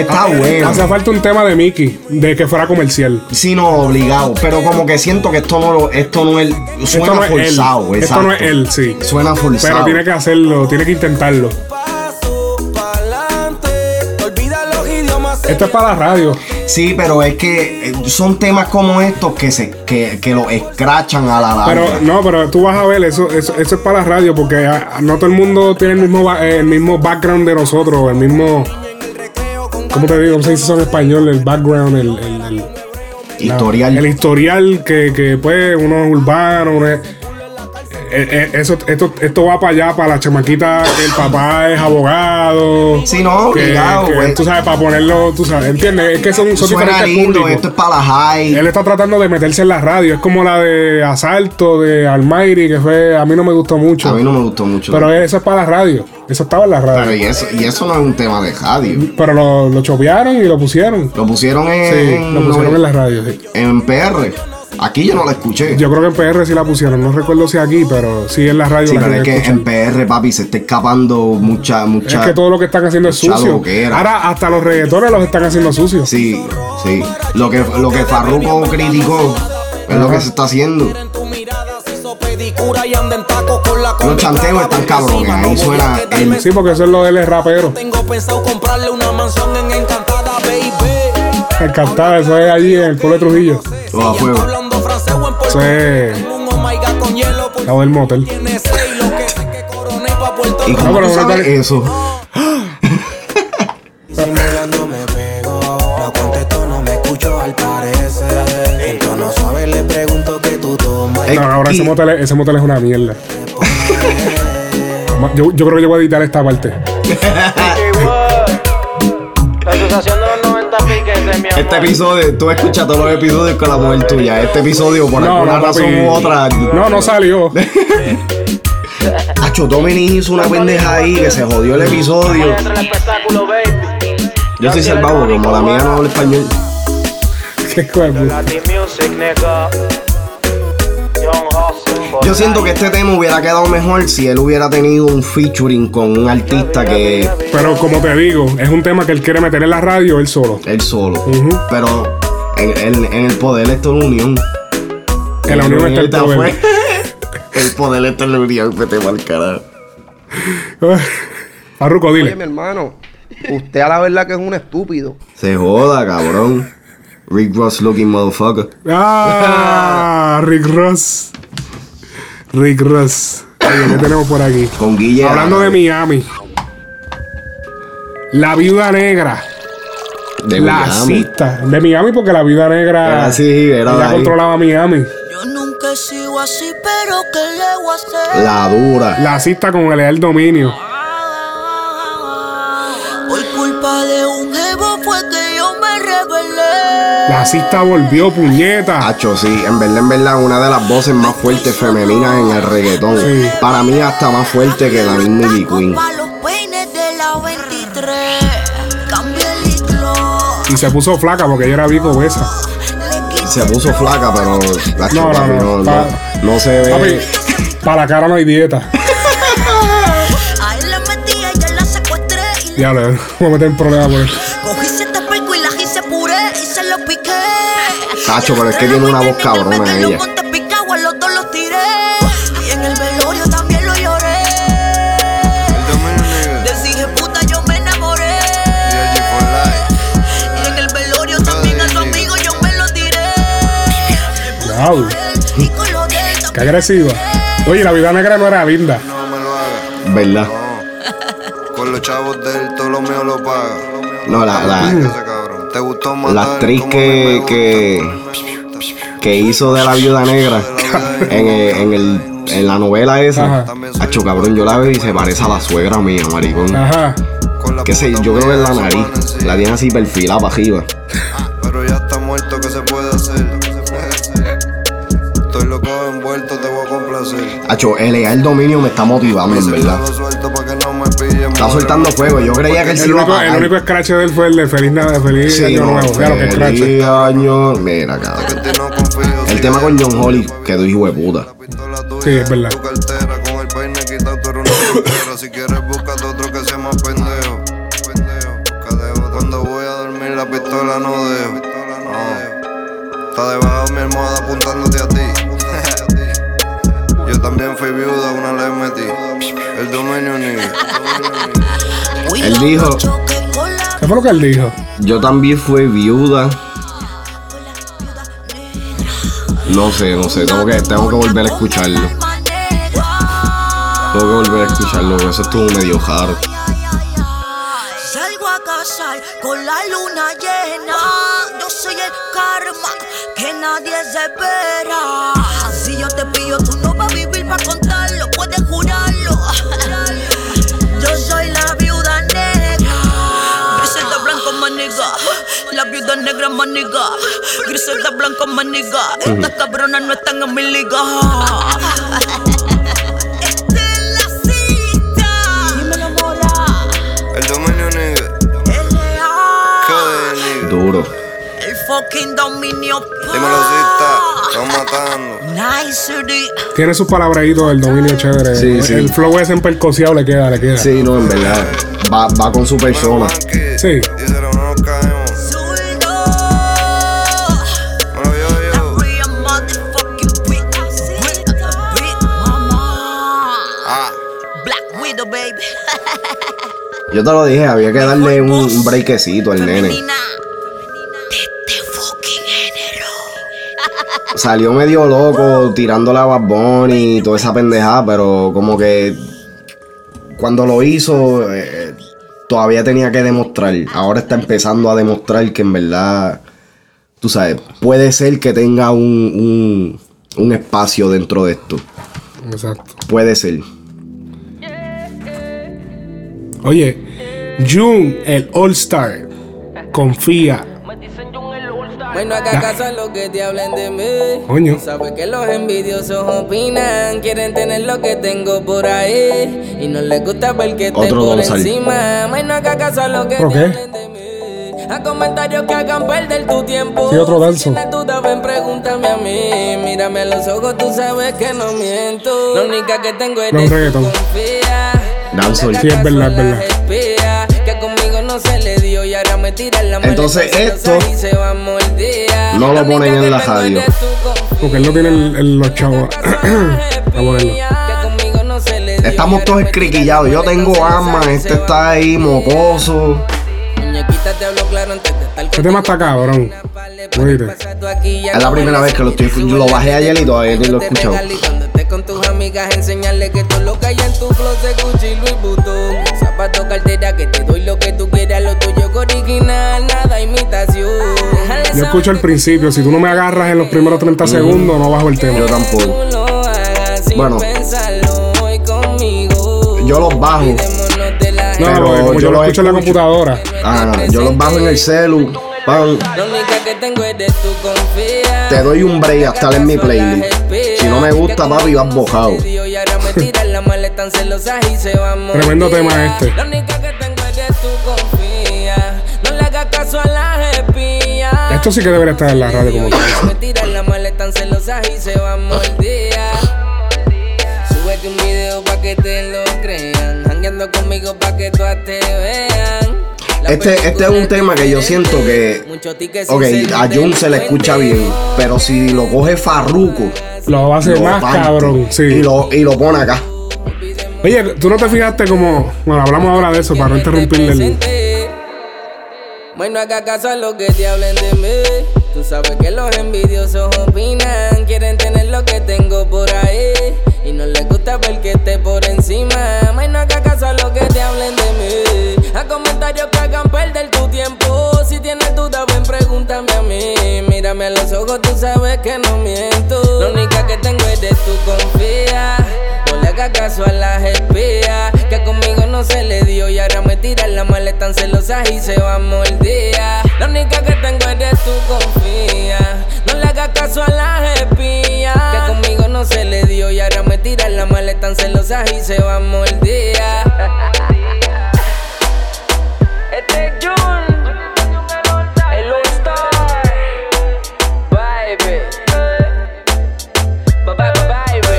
S5: Está
S2: Ah,
S5: bueno.
S2: Hace falta un tema de Mickey, de que fuera comercial.
S5: Sí, no, obligado. Pero como que siento que esto no esto no es. Suena
S2: Esto no es
S5: forzado,
S2: él. Esto no es él, sí.
S5: Suena forzado.
S2: Pero tiene que hacerlo, tiene que intentarlo. Esto es para la radio.
S5: Sí, pero es que eh, son temas como estos que se que, que lo escrachan a la larga.
S2: Pero no, pero tú vas a ver, eso, eso, eso es para la radio, porque ah, no todo el mundo tiene el mismo, el mismo background de nosotros, el mismo. ¿Cómo te digo? ¿Cómo se dice eso en español? El background, el. el- el-
S5: Historial.
S2: el historial que, que pues uno es urbano, uno es. Eh, eh, eso, esto, esto va para allá, para la chamaquita, el papá es abogado.
S5: Sí, no,
S2: que,
S5: obligado,
S2: que, tú sabes, para ponerlo, tú sabes, ¿entiendes? Es que son, son
S5: Suena lindo,
S2: públicos.
S5: esto es para la high.
S2: Él está tratando de meterse en la radio. Es como la de Asalto, de Almighty, que fue. A mí no me gustó mucho.
S5: A mí no me gustó mucho.
S2: Pero eso es para la radio. Eso estaba en la radio.
S5: Pero y eso, y eso no es un tema de radio.
S2: Pero lo, lo chopearon y lo pusieron.
S5: Lo pusieron en,
S2: Sí,
S5: en,
S2: lo pusieron en la radio. sí.
S5: en PR. Aquí yo no la escuché.
S2: Yo creo que en PR sí la pusieron. No recuerdo si aquí, pero sí en la radio
S5: sí,
S2: la
S5: pero es que en PR, papi, se está escapando mucha, mucha.
S2: Es que todo lo que están haciendo es sucio.
S5: loquera.
S2: Ahora hasta los reggaetones los están haciendo sucios.
S5: Sí, sí. Lo que, lo que Farruko criticó es lo que se está haciendo. Los chanteos están cabrones. Ahí suena el.
S2: Sí, porque eso es lo de él es rapero.
S10: Tengo pensado comprarle una mansión en Encantada,
S2: eso es allí en el pueblo de Trujillo.
S5: Todo a fuego.
S2: Eso es lado del motel.
S5: ¿Y cómo
S2: pero
S5: tú
S2: no
S5: sabes eso?
S10: No no.
S2: No, ahora ese motel, es- ese motel es una mierda. Yo, yo creo que yo voy a editar esta parte. [LAUGHS]
S11: La asociación mi amor.
S5: Este episodio, tú escuchas todos los episodios con la mujer tuya. Este episodio, por
S2: No,
S5: alguna
S2: no,
S5: razón
S2: papi.
S5: u otra.
S2: No, no salió. [LAUGHS]
S5: Acho, Dominic hizo una pendeja ahí que se jodió el episodio. Yo soy salvado como la mía no habla español.
S2: Qué cuerpo.
S5: Yo siento que este tema hubiera quedado mejor si él hubiera tenido un featuring con un artista que
S2: Pero como te digo, es un tema que él quiere meter en la radio él solo.
S5: él solo. Pero en, en- en el poder está la unión.
S2: En la unión está el poder.
S5: fue- el poder está en la unión, vete mal carajo. [LAUGHS]
S2: Farruko,
S6: Oye,
S2: dile.
S6: mi hermano, usted a la verdad que es un estúpido.
S5: Se joda, cabrón. Rick Ross looking motherfucker.
S2: Ah, Rick Ross. Rick Ross. Oye, ¿qué tenemos por aquí?
S5: Con Guille.
S2: Hablando de Miami. La viuda negra.
S5: de
S2: la cista. De Miami porque la viuda negra.
S5: Era así, era
S2: ella controlaba Miami.
S7: Yo nunca he sido así, pero ¿qué le voy a hacer?
S5: La dura.
S2: La cista con el el dominio.
S7: Por culpa de un jevo fue
S2: La cista volvió, puñeta.
S5: Hacho, sí, en verdad, en verdad, una de las voces más fuertes femeninas en el reggaetón.
S2: Sí.
S5: Para mí, hasta más fuerte que la misma Ivy Queen.
S7: Pa' los peines la 23. Cambié el iclo.
S2: Y se puso flaca porque ella era bien obesa.
S5: Se puso flaca, pero la
S2: No, no,
S5: papi,
S2: no,
S5: no,
S2: pa-
S5: no, no se ve.
S2: Papi, para la cara no hay dieta.
S7: A él le
S2: voy a meter en problemas por eso.
S5: Tacho, pero es que tiene una voz cabrona
S7: Me
S5: ella.
S7: lo me me lo.
S2: Diablo. Qué agresiva. Oye, la vida negra no era linda.
S5: ¿Verdad?
S12: Con los chavos de él, todo lo mío lo paga.
S5: No, la, la,
S12: matar.
S5: la actriz que, que, que hizo de la viuda negra [LAUGHS] en, el- en, el, en la novela esa. Acho, cabrón, yo la veo y se parece a la suegra mía, maricón.
S2: Ajá.
S5: Que sé, yo creo que es la nariz. La tiene así perfilada para arriba.
S12: Pero ya está muerto, ¿qué se puede hacer? Estoy loco envuelto, te voy a complacer.
S5: Acho, el dominio me está motivando, en verdad. Está soltando fuego. Yo creía que él se
S2: El único, el único scratch de él fue el de Feliz Navidad, Feliz
S5: Sí,
S2: Año
S5: no,
S2: Nuevo. Claro que scratch.
S5: feliz año. Mira, cabrón. El tema con John Holly quedó hijo de puta.
S2: Sí, es verdad.
S12: Tu cartera con el peine quitado, tú eres una soltera. Si quieres, búscate otro que sea más pendejo. Cuando voy a dormir, la pistola no dejo. No. Está debajo de mi almohada apuntándote a ti. Yo también fui viuda, una le metí. El dominio ni.
S5: Él dijo,
S2: ¿Qué fue lo que él dijo?
S5: yo también fui viuda. No sé, no sé, tengo que, tengo que volver a escucharlo. Tengo que volver a escucharlo, eso estuvo medio raro.
S7: Salgo a cazar con la luna llena. Yo soy el karma que nadie se espera. Si yo te pillo, tú no vas a vivir para contarlo. Negra, maniga. Griselda blanco, maniga. Estas cabronas no están en mi liga. Esta es la cita. Dímelo, mora.
S12: El dominio ni. ¿Qué de
S5: Duro.
S7: El fucking dominio.
S12: Dímelo, Zita. Estamos matando.
S2: Tiene sus palabraditos del dominio chévere.
S5: Sí, sí.
S2: El flow ese empercociado le queda, le queda.
S5: Sí, no, en verdad. Va, va con su persona.
S2: Sí.
S5: Yo te lo dije, había que darle un, un breakecito al nene. [LAUGHS] Salió medio loco tirando a Bad Bunny y toda esa pendejada, pero como que cuando lo hizo eh, todavía tenía que demostrar. Ahora está empezando a demostrar que en verdad, tú sabes, puede ser que tenga un, un, un espacio dentro de esto.
S2: Exacto.
S5: Puede ser.
S2: Oye, June, el All Star, confía.
S13: Bueno, acá casa lo que te hablen de mí.
S2: Coño.
S13: Sabes que los envidiosos opinan, quieren tener lo que tengo por ahí. Y no les gusta ver que
S5: Otro
S13: por encima. Bueno, acá casa lo que
S2: ¿Por
S13: te
S2: qué?
S13: hablen de mí. A comentarios que hagan perder tu tiempo.
S2: Sí, otro danzo.
S13: Si tienes duda, ven, pregúntame a mí. Mírame a los ojos, tú sabes que no miento. La única que tengo es
S2: No,
S13: de
S2: reggaetón.
S13: confía.
S5: Dancehall.
S2: Sí, es verdad, es verdad.
S13: No
S5: Entonces, esto. No lo ponen en la radio.
S2: Porque él no tiene el- el- los chavos. [CLEARS THROAT] a ponerlo.
S5: Estamos todos escriquillados. Yo tengo armas, este está ahí mocoso.
S2: Este tema está cabrón.
S5: Es la primera vez que lo estoy. Lo bajé ayer y todavía ni lo he escuchado.
S13: Amigas, enseñarle que todo lo que hay en tu closet Gucci y Louis Vuitton. Zapato, cartera, que te doy lo que tú quieras, lo tuyo es original, nada imitación. Déjale
S2: Yo escucho al principio. Si tú no me agarras en los primeros 30 segundos, no bajo el tema.
S5: Yo tampoco. Bueno.
S13: pensarlo hoy conmigo.
S5: Yo los bajo.
S2: No,
S5: pero
S2: yo lo
S5: los
S2: escucho en la computadora.
S5: Ah, yo los bajo en el celu. Pam.
S13: La única que tengo es de tu confianza.
S5: Te doy un break hasta en mi playlist. Si no me gusta, papi, vas bojado.
S13: Y ahora me tiran la maleta tan celosa y se va a morir.
S2: Tremendo tema este.
S13: La única que tengo eres tú, confía. No le hagas caso a las espías.
S2: Esto sí que debería estar en la radio como que
S13: Me tiran la maleta tan celosa y se va a morir. Súbete un video pa' que te lo crean. Hangueando conmigo pa' que todas te vean.
S5: Este, este es un tema que yo siento que. Ok, a Jun se le escucha bien. Pero si lo coge Farruko.
S2: Lo va a hacer más cabrón, sí.
S5: Y lo, y lo pone acá.
S2: Oye, tú no te fijaste como. Bueno, hablamos ahora de eso para no interrumpirle el.
S13: May no haga caso a lo que te hablen de mí. Tú sabes que los envidiosos opinan. Quieren tener lo que tengo por ahí. Y no les gusta ver que esté por encima. May no haga caso a lo que te hablen de mí. A comentarios que hagan perder tu tiempo. Si tienes duda, ven, pregúntame a mí. Mírame a los ojos, tú sabes que no miento. La única que tengo eres tú, confía. No le hagas caso a las espías. Que conmigo no se le dio. Y ahora me tiran la maleta tan celosa y se va a morder. La única que tengo eres tú, confía. No le hagas caso a las espías. Que conmigo no se le dio. Y ahora me tiran la maleta tan celosa y se va a morder. Este es Jun, el All Star, baby, Ba- ba- ba- baby.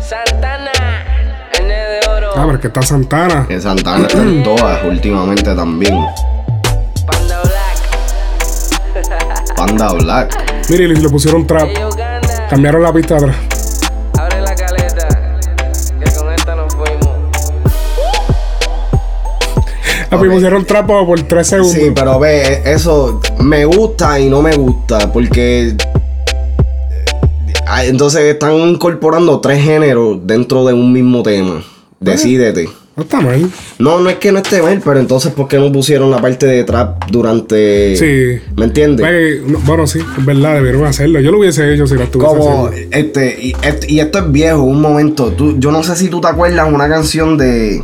S13: Santana, N de oro.
S2: Ah, pero que está Santana.
S5: Que Santana está en todas últimamente también. Panda Black.
S2: Mire, y le pusieron trap. Cambiaron la pista atrás.
S13: La
S2: pusieron trap por 3 segundos.
S5: Sí, pero ve, eso me gusta y no me gusta porque ah, entonces están incorporando tres géneros dentro de un mismo tema. Decídete.
S2: No está mal.
S5: No, no es que no esté mal, pero entonces ¿por qué no pusieron la parte de trap durante
S2: Sí.
S5: ¿Me entiendes?
S2: No, Bueno, sí, es verdad, debieron hacerlo. Yo lo hubiese hecho si lo estuviese
S5: Como
S2: haciendo.
S5: este y, este y esto es viejo, un momento. Tú, yo no sé si tú te acuerdas una canción de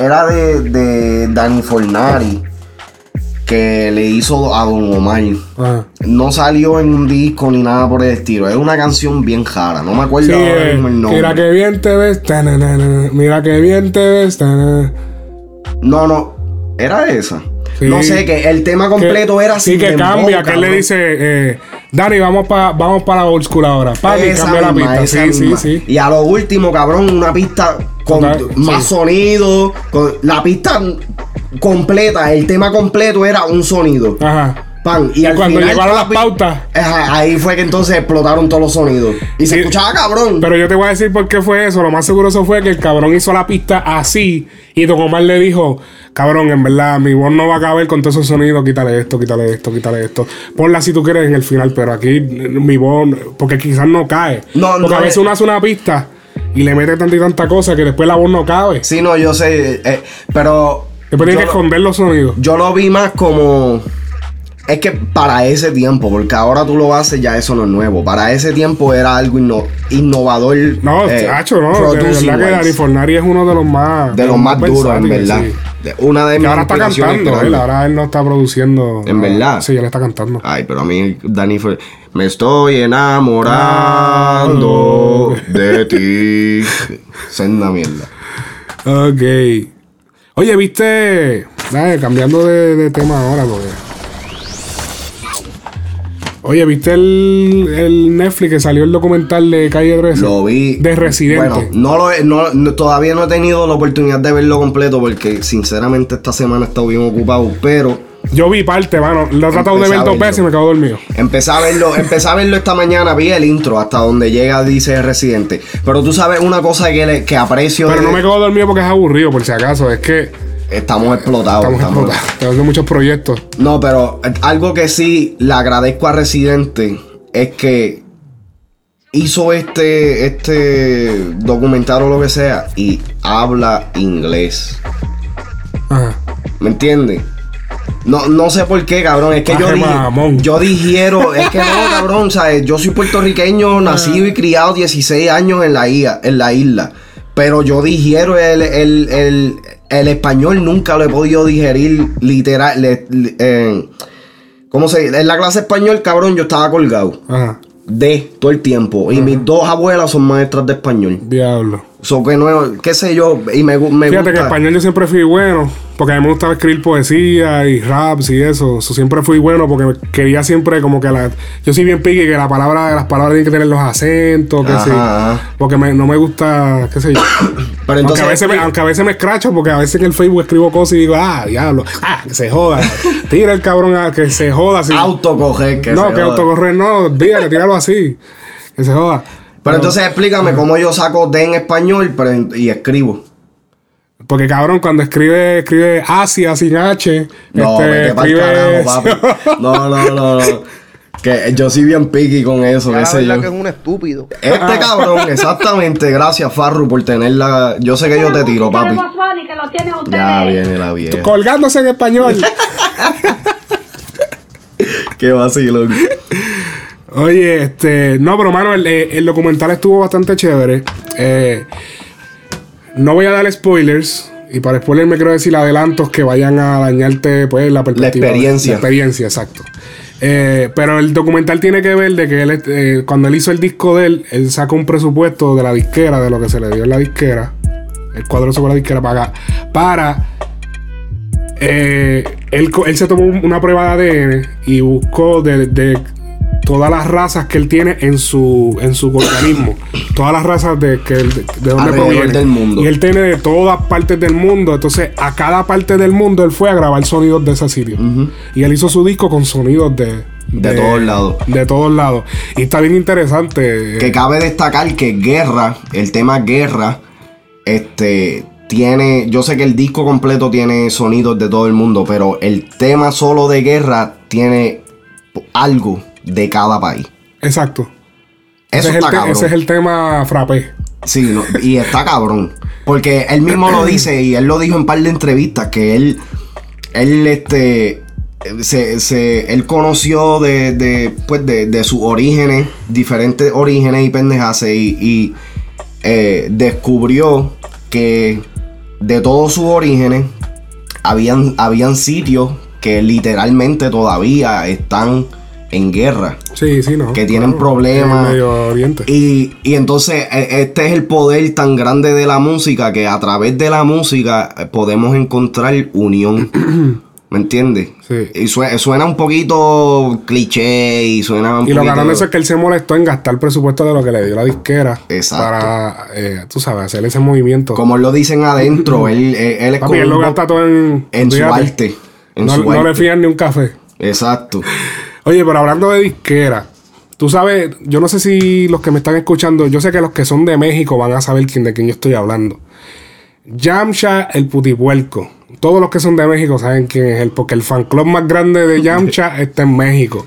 S5: era de, de Danny Fornari que le hizo a Don Omar.
S2: Ajá.
S5: No salió en un disco ni nada por el estilo. Es una canción bien jara. No me acuerdo
S2: Sí,
S5: ahora
S2: eh,
S5: mismo el nombre.
S2: mira que bien te ves. tananana, Mira que bien te ves. tanana.
S5: No, no. Era esa.
S2: Sí.
S5: No sé, que el tema completo
S2: Que-
S5: era
S2: Sí,
S5: sin
S2: que cambia. Que él le dice, eh, Dani, vamos para vamos pa la old school ahora. Papi,
S5: Esa
S2: cambia la pista. Sí, sí, sí.
S5: Y a lo último, cabrón, una pista con más
S2: sí.
S5: sonido. con- la pista completa, el tema completo era un sonido.
S2: Ajá.
S5: Pan. Y,
S2: Y
S5: al
S2: cuando
S5: final
S2: llegaron
S5: la
S2: las pautas.
S5: Ahí fue que entonces explotaron todos los sonidos. Y se escuchaba cabrón.
S2: Pero yo te voy a decir por qué fue eso. Lo más seguro eso fue que el cabrón hizo la pista así. Y Don Omar le dijo: Cabrón, en verdad, mi voz no va a caber con todos esos sonidos. Quítale esto, quítale esto, quítale esto. Ponla si tú quieres en el final, pero aquí eh, mi voz, porque quizás no cae.
S5: No,
S2: porque
S5: no
S2: a veces
S5: es-
S2: uno hace una pista y le mete tanta y tanta cosa que después la voz no cabe.
S5: Sí, no, yo sé. eh, pero.
S2: Después tiene que esconder los sonidos.
S5: Yo lo vi más como. Es que para ese tiempo, porque ahora tú lo haces, ya eso no es nuevo. Para ese tiempo era algo inno- innovador.
S2: No,
S5: eh,
S2: chacho, no. De verdad que. Dani Fornari es uno de los más.
S5: De los más duros, en verdad.
S2: sí.
S5: De- Una de
S2: Que
S5: mis
S2: ahora está cantando, él. Ahora él no está produciendo.
S5: En verdad.
S2: Sí, él está cantando.
S5: Ay, pero a mí, Dani fue. Me estoy enamorando de ti. Senda mierda.
S2: Ok. Oye, viste. Dale, cambiando de, de tema ahora, porque. Oye, ¿viste el, el Netflix que salió el documental de Calle 13?
S5: Lo vi.
S2: De Residente.
S5: Bueno, no lo no- todavía no he tenido la oportunidad de verlo completo porque sinceramente esta semana he estado bien ocupado, pero
S2: Yo vi parte, mano. Lo he tratado de ver dos veces y me quedo dormido.
S5: empecé a verlo, empecé a verlo esta mañana, vi el intro hasta donde llega dice Residente. Pero tú sabes una cosa que, le- que aprecio
S2: Pero
S5: de-
S2: no me quedo dormido porque es aburrido, por si acaso. Es que
S5: estamos explotados.
S2: estamos
S5: estamos-
S2: explotados. Tengo muchos proyectos.
S5: No, pero algo que sí le agradezco a Residente es que hizo este, este documental o lo que sea y habla inglés.
S2: Ajá.
S5: ¿Me entiendes? No, no sé por qué, cabrón. Es que yo,
S2: mamón.
S5: digiero. Es que no, cabrón. ¿sabes? Yo soy puertorriqueño, nacido y criado 16 años en la isla. En la isla pero yo digiero el, el, el, el español. Nunca lo he podido digerir literal. le- le- eh, ¿Cómo se dice? En la clase español, cabrón, yo estaba colgado.
S2: Ajá.
S5: de todo el tiempo. Y mis dos abuelas son maestras de español.
S2: Diablo.
S5: So que no, qué sé yo, y me, me
S2: Fíjate que en
S5: gusta.
S2: español yo siempre fui bueno, porque a mí me gustaba escribir poesía y raps y eso. Eso siempre fui bueno porque quería siempre como que la... Yo soy bien pique que la palabra, las palabras tienen que tener los acentos, que sí. Porque me- no me gusta, qué sé yo. [COUGHS]
S5: Pero entonces-
S2: aunque, a veces me, aunque a veces me escracho porque a veces en el Facebook escribo cosas y digo, ah, diablo, ah, que se joda. [LAUGHS] Tira el cabrón a que se joda. así.
S5: Autocoger, que
S2: no,
S5: se
S2: que
S5: joda.
S2: autocorrer no, dígale, tíralo así. Que se joda.
S5: Pero entonces explícame cómo yo saco de en español pero en- y escribo.
S2: Porque cabrón, cuando escribe, escribe Asia sin H,
S5: No,
S2: este,
S5: vete pa'l
S2: escribe.
S5: carajo, papi. No, no, no, no. [LAUGHS] Que yo soy bien picky con eso,
S6: Ya
S5: qué
S6: la
S5: sé yo.
S6: que es un estúpido.
S5: Este cabrón, [LAUGHS] exactamente. Gracias, Farru, por tenerla. Yo sé que yo te tiro, papi.
S4: Que lo tienen ustedes.
S5: Ya viene la vieja.
S2: colgándose en español. [LAUGHS]
S5: Qué vacilón.
S2: Oye, este. No, pero mano, el, el documental estuvo bastante chévere. Eh, no voy a dar spoilers. Y para spoilers me quiero decir adelantos que vayan a dañarte, pues, la perspectiva.
S5: experiencia.
S2: La experiencia, exacto. Eh, pero el documental tiene que ver de que él, eh, cuando él hizo el disco de él, él sacó un presupuesto de la disquera, de lo que se le dio en la disquera. El cuadro sobre la disquera para, para eh, él, se tomó un- una prueba de ADN y buscó de, de todas las razas que él tiene en su, en su organismo. [COUGHS] todas las razas de, que, de, de donde provienen.
S5: del mundo.
S2: Y él tiene de todas partes del mundo. Entonces, a cada parte del mundo él fue a grabar sonidos de ese sitio. Y él hizo su disco con sonidos de...
S5: De todos lados.
S2: De todos lados. Y está bien interesante.
S5: Que cabe destacar que Guerra, el tema Guerra, este tiene, yo sé que el disco completo tiene sonidos de todo el mundo, pero el tema solo de Guerra tiene algo de cada país.
S2: Exacto.
S5: Eso
S2: ese, es
S5: está cabrón.
S2: ese es el tema frappé.
S5: Sí, no, y está cabrón. Porque él mismo lo dice y él lo dijo en un par de entrevistas que él, él, este, se, se- él conoció de, de, pues, de, de sus orígenes, diferentes orígenes y pendejas y, y, eh, descubrió que de todos sus orígenes habían, habían sitios que literalmente todavía están en guerra.
S2: Sí, sí, no.
S5: Que tienen
S2: Claro,
S5: problemas.
S2: en Medio Oriente.
S5: Y, y entonces e- este es el poder tan grande de la música que a través de la música eh, podemos encontrar unión. [CLEARS THROAT] ¿Me entiendes?
S2: Sí.
S5: Y sue- suena un poquito cliché y suena un
S2: Y lo cabrón es que él se molestó en gastar el presupuesto de lo que le dio la disquera.
S5: Exacto.
S2: Para, eh, tú sabes, hacer ese movimiento.
S5: Como lo dicen adentro, [CLEARS THROAT] él, él, él es
S2: Papi,
S5: como
S2: él lo gasta todo en,
S5: en su arte. En
S2: no,
S5: su
S2: no le fían ni un café.
S5: Exacto. [LAUGHS]
S2: Oye, pero hablando de disquera, tú sabes, yo no sé si los que me están escuchando, yo sé que los que son de México van a saber quién, de quién yo estoy hablando. Yamcha el putipuerco. Todos los que son de México saben quién es él, porque el fan club más grande de Yamcha [LAUGHS] está en México.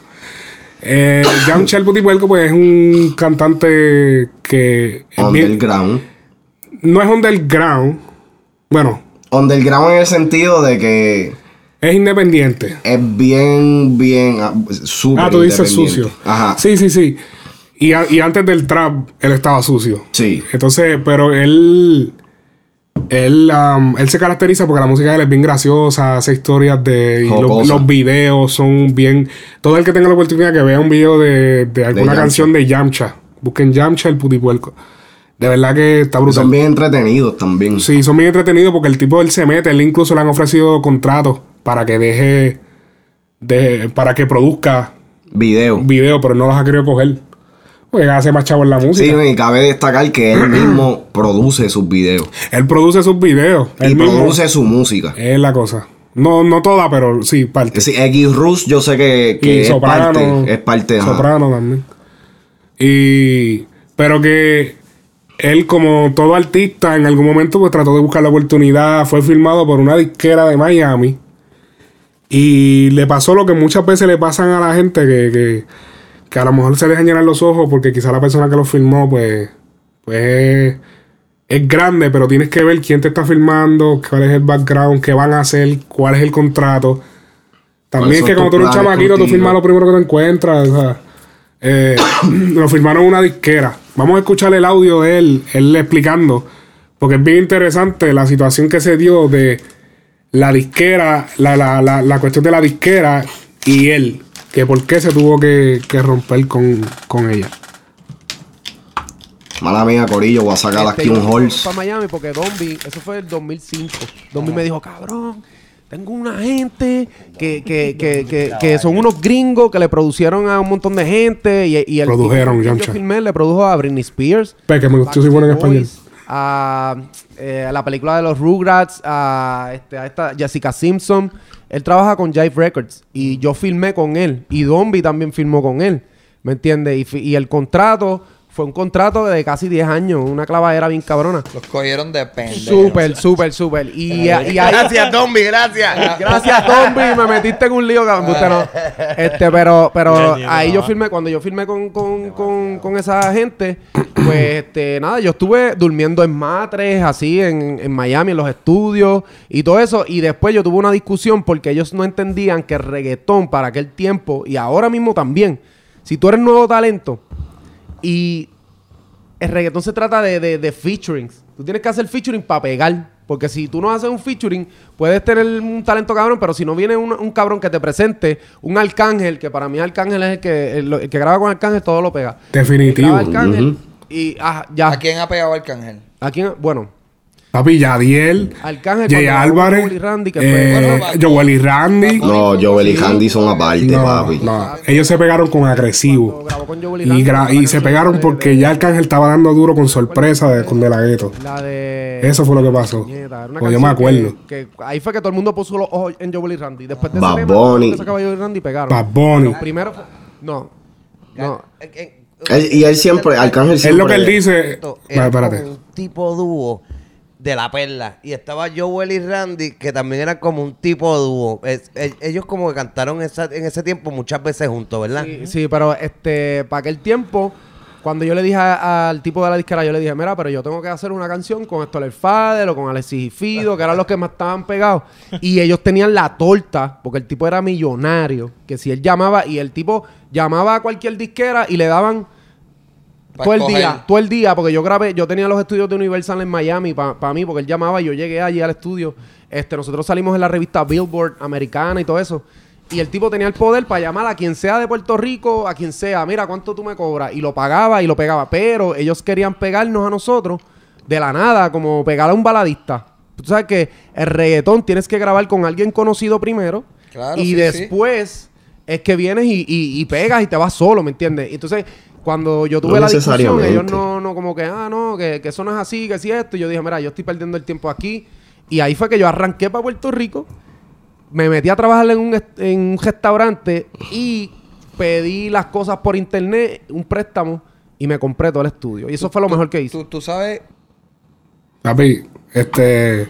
S2: Eh, Yamcha el putipuerco, pues es un cantante que es bien-
S5: Underground.
S2: no es underground. Bueno,
S5: Underground en el sentido de que
S2: es independiente.
S5: es bien, bien, ah, súper
S2: Ah, tú dices sucio.
S5: Ajá.
S2: Sí, sí, sí. Y, a- y antes del trap, él estaba sucio.
S5: Sí.
S2: Entonces, pero él. Él, um, él se caracteriza porque la música de él es bien graciosa, hace historias de. y los, videos son bien. Todo el que tenga la oportunidad que vea un video de, de alguna canción de Yamcha. Busquen Yamcha el putipuerco. De verdad que está brutal.
S5: Son bien entretenidos también.
S2: Sí, son bien entretenidos porque el tipo él se mete, él incluso le han ofrecido contratos para que deje, de, para que produzca
S5: Video.
S2: video, pero no los ha querido coger. Porque hace más chavo en la
S5: Sí,
S2: música.
S5: y cabe destacar que él [CLEARS THROAT] mismo produce sus videos.
S2: Él produce sus videos.
S5: Y
S2: Él mismo.
S5: produce su música.
S2: Es la cosa. No, no toda, pero sí, parte.
S5: Sí, X Rus yo sé que, que
S2: y
S5: es
S2: soprano.
S5: parte. Es parte. ajá.
S2: Soprano también. Y. Pero que él, como todo artista, en algún momento pues trató de buscar la oportunidad. Fue filmado por una disquera de Miami. Y le pasó lo que muchas veces le pasan a la gente que, que, que a lo mejor se dejan llenar los ojos porque quizá la persona que lo filmó, pues, pues es grande, pero tienes que ver quién te está filmando, cuál es el background, qué van a hacer, cuál es el contrato. También es que como tú eres un chamaquito, tú firmas lo primero que te encuentras. o sea, eh, [COUGHS] lo firmaron en una disquera. Vamos a escuchar el audio de él, él explicando, porque es bien interesante la situación que se dio de la disquera, la, la, la, la cuestión de la disquera y él. que por qué se tuvo que, que romper con, con ella.
S5: Mala mía, Corillo, voy a sacar
S14: Este,
S5: aquí un horse.
S14: Para Miami porque Dombi, eso fue el 2005. Dombi me dijo, cabrón, tengo una gente que, que, que, que, que son unos gringos que le producieron a un montón de gente. Y, y el
S2: Produjeron,
S14: y yo filmé, le produjo a Britney Spears.
S2: Pero que me gustó si bueno en español.
S14: A, eh, a la película de los Rugrats, a, este, a esta Jessica Simpson. Él trabaja con Jive Records y yo filmé con él. Y Dombi también filmó con él. ¿Me entiendes? Y el contrato fue un contrato de casi 10 años. Una clavadera bien cabrona.
S15: Los cogieron de pendejo.
S14: Súper, súper, súper. Y, y ahí-
S6: Gracias, Tommy, gracias.
S14: Gracias, Tombi. Me metiste en un lío, cabrón. Usted no. Este, pero, pero ahí yo filmé, cuando yo filmé con, con, con, con esa gente, pues este, nada, yo estuve durmiendo en matres, así, en, en Miami, en los estudios y todo eso. Y después yo tuve una discusión porque ellos no entendían que el reggaetón para aquel tiempo y ahora mismo también, si tú eres nuevo talento y el reggaetón se trata de, de, de featurings. Tú tienes que hacer featuring para pegar. Porque si tú no haces un featuring, puedes tener un talento cabrón, pero si no viene un, un cabrón que te presente, un arcángel, que para mí arcángel es el que, el, el que graba con arcángel, todo lo pega.
S2: Definitivo.
S14: Graba arcángel y ah, ya.
S15: ¿A quién ha pegado Arcángel?
S14: ¿A quién? Bueno,
S2: Papi, Yadiel,
S14: Arcángel.
S2: Jay Álvarez,
S14: Joel y Randy, que
S2: eh,
S14: fue-
S2: Joel y Randy.
S5: No, Joel y Handy son aparte,
S2: No,
S5: papi.
S2: no. Ellos se pegaron con agresivo.
S14: con y Randy,
S2: se pegaron porque ya Arcángel estaba dando duro con sorpresa de, con De La
S14: de.
S2: Eso fue lo que pasó. Pues yo me acuerdo.
S14: Que, que ahí fue que todo el mundo puso los ojos en Joel y Randy. Después de
S5: Bad
S14: ese tema,
S5: Bunny.
S14: Joel y Randy pegaron.
S2: Bad Bunny.
S14: Fue- No. No.
S5: Él- y él siempre, Arcángel
S2: Es
S5: siempre.
S2: lo que él dice. Espérate.
S6: un tipo dúo de la perla. Y estaba Joel y Randy, que también era como un tipo dúo. Es- e- ellos como que cantaron esa- en ese tiempo muchas veces juntos, ¿verdad?
S14: Sí, pero este, para aquel tiempo, cuando yo le dije al tipo de la disquera, yo le dije, mira, pero yo tengo que hacer una canción con Héctor Fader o con Alexis y Fido, que eran los que más estaban pegados. Y ellos tenían la torta, porque el tipo era millonario, que si él llamaba, y el tipo llamaba a cualquier disquera y le daban todo el día, todo el día, porque yo grabé, yo tenía los estudios de Universal en Miami para mí, porque él llamaba y yo llegué allí al estudio. Este, nosotros salimos en la revista Billboard americana y todo eso. Y el tipo tenía el poder para llamar a quien sea de Puerto Rico, a quien sea, mira cuánto tú me cobras. Y lo pagaba y lo pegaba. Pero ellos querían pegarnos a nosotros de la nada, como pegar a un baladista. Tú sabes que el reggaetón tienes que grabar con alguien conocido primero.
S15: Claro,
S14: y
S15: sí,
S14: después es que vienes y, y- y pegas y te vas solo, ¿me entiendes? Entonces, cuando yo tuve
S5: No
S14: la discusión, ellos no, no como que, ah, no, que, que eso no es así, que sí esto. Y yo dije, mira, yo estoy perdiendo el tiempo aquí. Y ahí fue que yo arranqué para Puerto Rico, me metí a trabajar en un, en un restaurante y pedí las cosas por internet, un préstamo, y me compré todo el estudio. Y eso fue lo mejor que hice.
S15: Tú, tú sabes,
S2: Papi, este.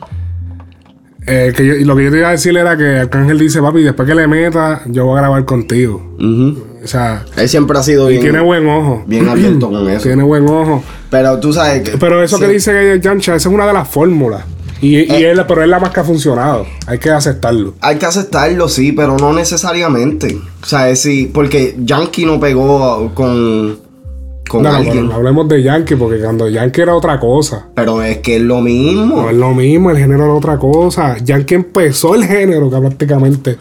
S2: eh, que yo- y lo que yo te iba a decir era que Arcángel dice, papi, después que le meta, yo voy a grabar contigo.
S5: Ujú.
S2: O sea,
S5: Él siempre ha sido
S2: y
S5: bien,
S2: tiene buen ojo.
S5: bien abierto con [CLEARS THROAT] eso.
S2: Tiene buen ojo.
S5: Pero tú sabes que.
S2: Pero eso
S5: sí.
S2: que dice Yancha, esa es una de las fórmulas. Y, y
S5: Eh.
S2: él, pero es la más que ha funcionado. Hay que aceptarlo.
S5: Hay que aceptarlo, sí, pero no necesariamente. O sea, es sí, porque Yankee no pegó con, con
S2: No,
S5: alguien.
S2: no hablemos de Yankee, porque cuando Yankee era otra cosa.
S5: Pero es que es lo mismo.
S2: No es lo mismo, el género era otra cosa. Yankee empezó el género que prácticamente.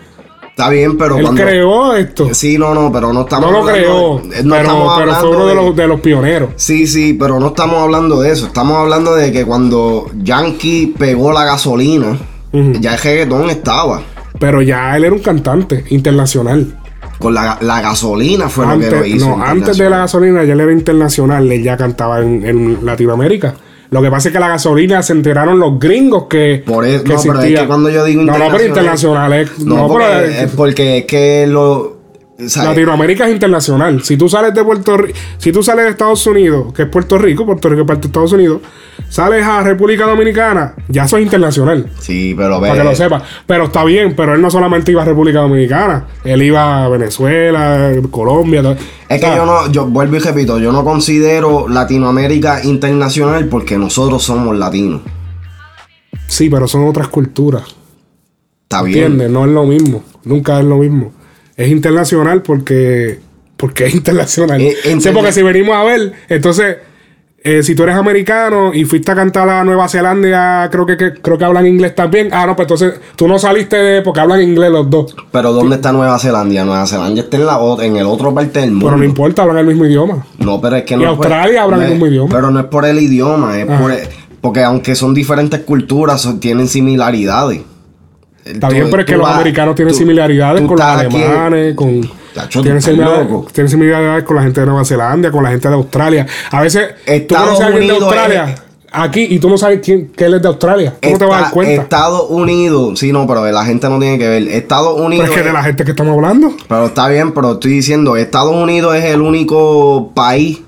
S5: Está bien, pero
S2: él
S5: cuando-
S2: creó esto.
S5: Sí, no, no, pero no estamos
S2: no lo creó,
S5: no
S2: pero, pero fue uno de,
S5: de-
S2: los, de los pioneros.
S5: Sí, sí, pero no estamos hablando de eso. Estamos hablando de que cuando Yankee pegó la gasolina, ya el reggaetón estaba.
S2: Pero ya él era un cantante internacional.
S5: Con la, la gasolina fue
S2: antes,
S5: lo que lo hizo.
S2: no, antes de la gasolina ya él era internacional, él ya cantaba en, en Latinoamérica. Lo que pasa es que la gasolina se enteraron los gringos que.
S5: Por eso,
S2: que
S5: no, pero es
S2: existía.
S5: que cuando yo digo
S2: No, no, pero
S5: internacional-
S2: internacional es.
S5: No,
S2: No,
S5: porque,
S2: pero.
S5: es porque es que lo.
S2: Latinoamérica es internacional. Si tú sales de Puerto Rico, si tú sales de Estados Unidos, que es Puerto Rico, Puerto Rico es parte de Estados Unidos, sales a República Dominicana, ya eso es internacional.
S5: Sí, pero ve.
S2: Para que lo sepas. Pero está bien, pero él no solamente iba a República Dominicana, él iba a Venezuela, Colombia. todo.
S5: Es que yo no, yo vuelvo y repito, yo no considero Latinoamérica internacional porque nosotros somos latinos.
S2: Sí, pero son otras culturas.
S5: Está bien.
S2: ¿Entiendes? No es lo mismo. Nunca es lo mismo. Es internacional porque. Porque es internacional.
S5: Eh,
S2: Sí,
S5: interna-
S2: porque si venimos a ver, entonces. Eh, si tú eres americano y fuiste a cantar a Nueva Zelanda, creo que, que- creo que hablan inglés también. Ah, no, pues entonces tú no saliste de porque hablan inglés los dos.
S5: Pero ¿dónde está Nueva Zelanda? Nueva Zelanda está en, la, en el otro parte del mundo.
S2: Pero no importa, hablan el mismo idioma.
S5: No, pero es que
S2: Y
S5: no. por-
S2: Australia hablan
S5: no
S2: el mismo idioma.
S5: Pero no es por el idioma, es
S2: Ajá.
S5: por. Porque aunque son diferentes culturas, tienen similaridades.
S2: Está
S5: Tú-
S2: bien, pero es que los americanos tienen
S5: tú-
S2: similaridades
S5: tú
S2: con los
S5: aquí-
S2: alemanes, con.
S5: Chacho,
S2: Tienen
S5: tú
S2: similaridades,
S5: loco.
S2: tienen similaridades con la gente de Nueva Zelanda, con la gente de Australia. A veces tú
S5: Estados
S2: a alguien de Australia
S5: es-
S2: aquí y tú no sabes quién que él es de Australia. ¿Cómo te vas a dar cuenta?
S5: Estados Unidos, sí, no, pero la gente no tiene que ver. Estados
S2: Pero
S5: Unidos.
S2: es que de la gente que estamos hablando.
S5: Pero está bien, pero estoy diciendo, Estados Unidos es el único país.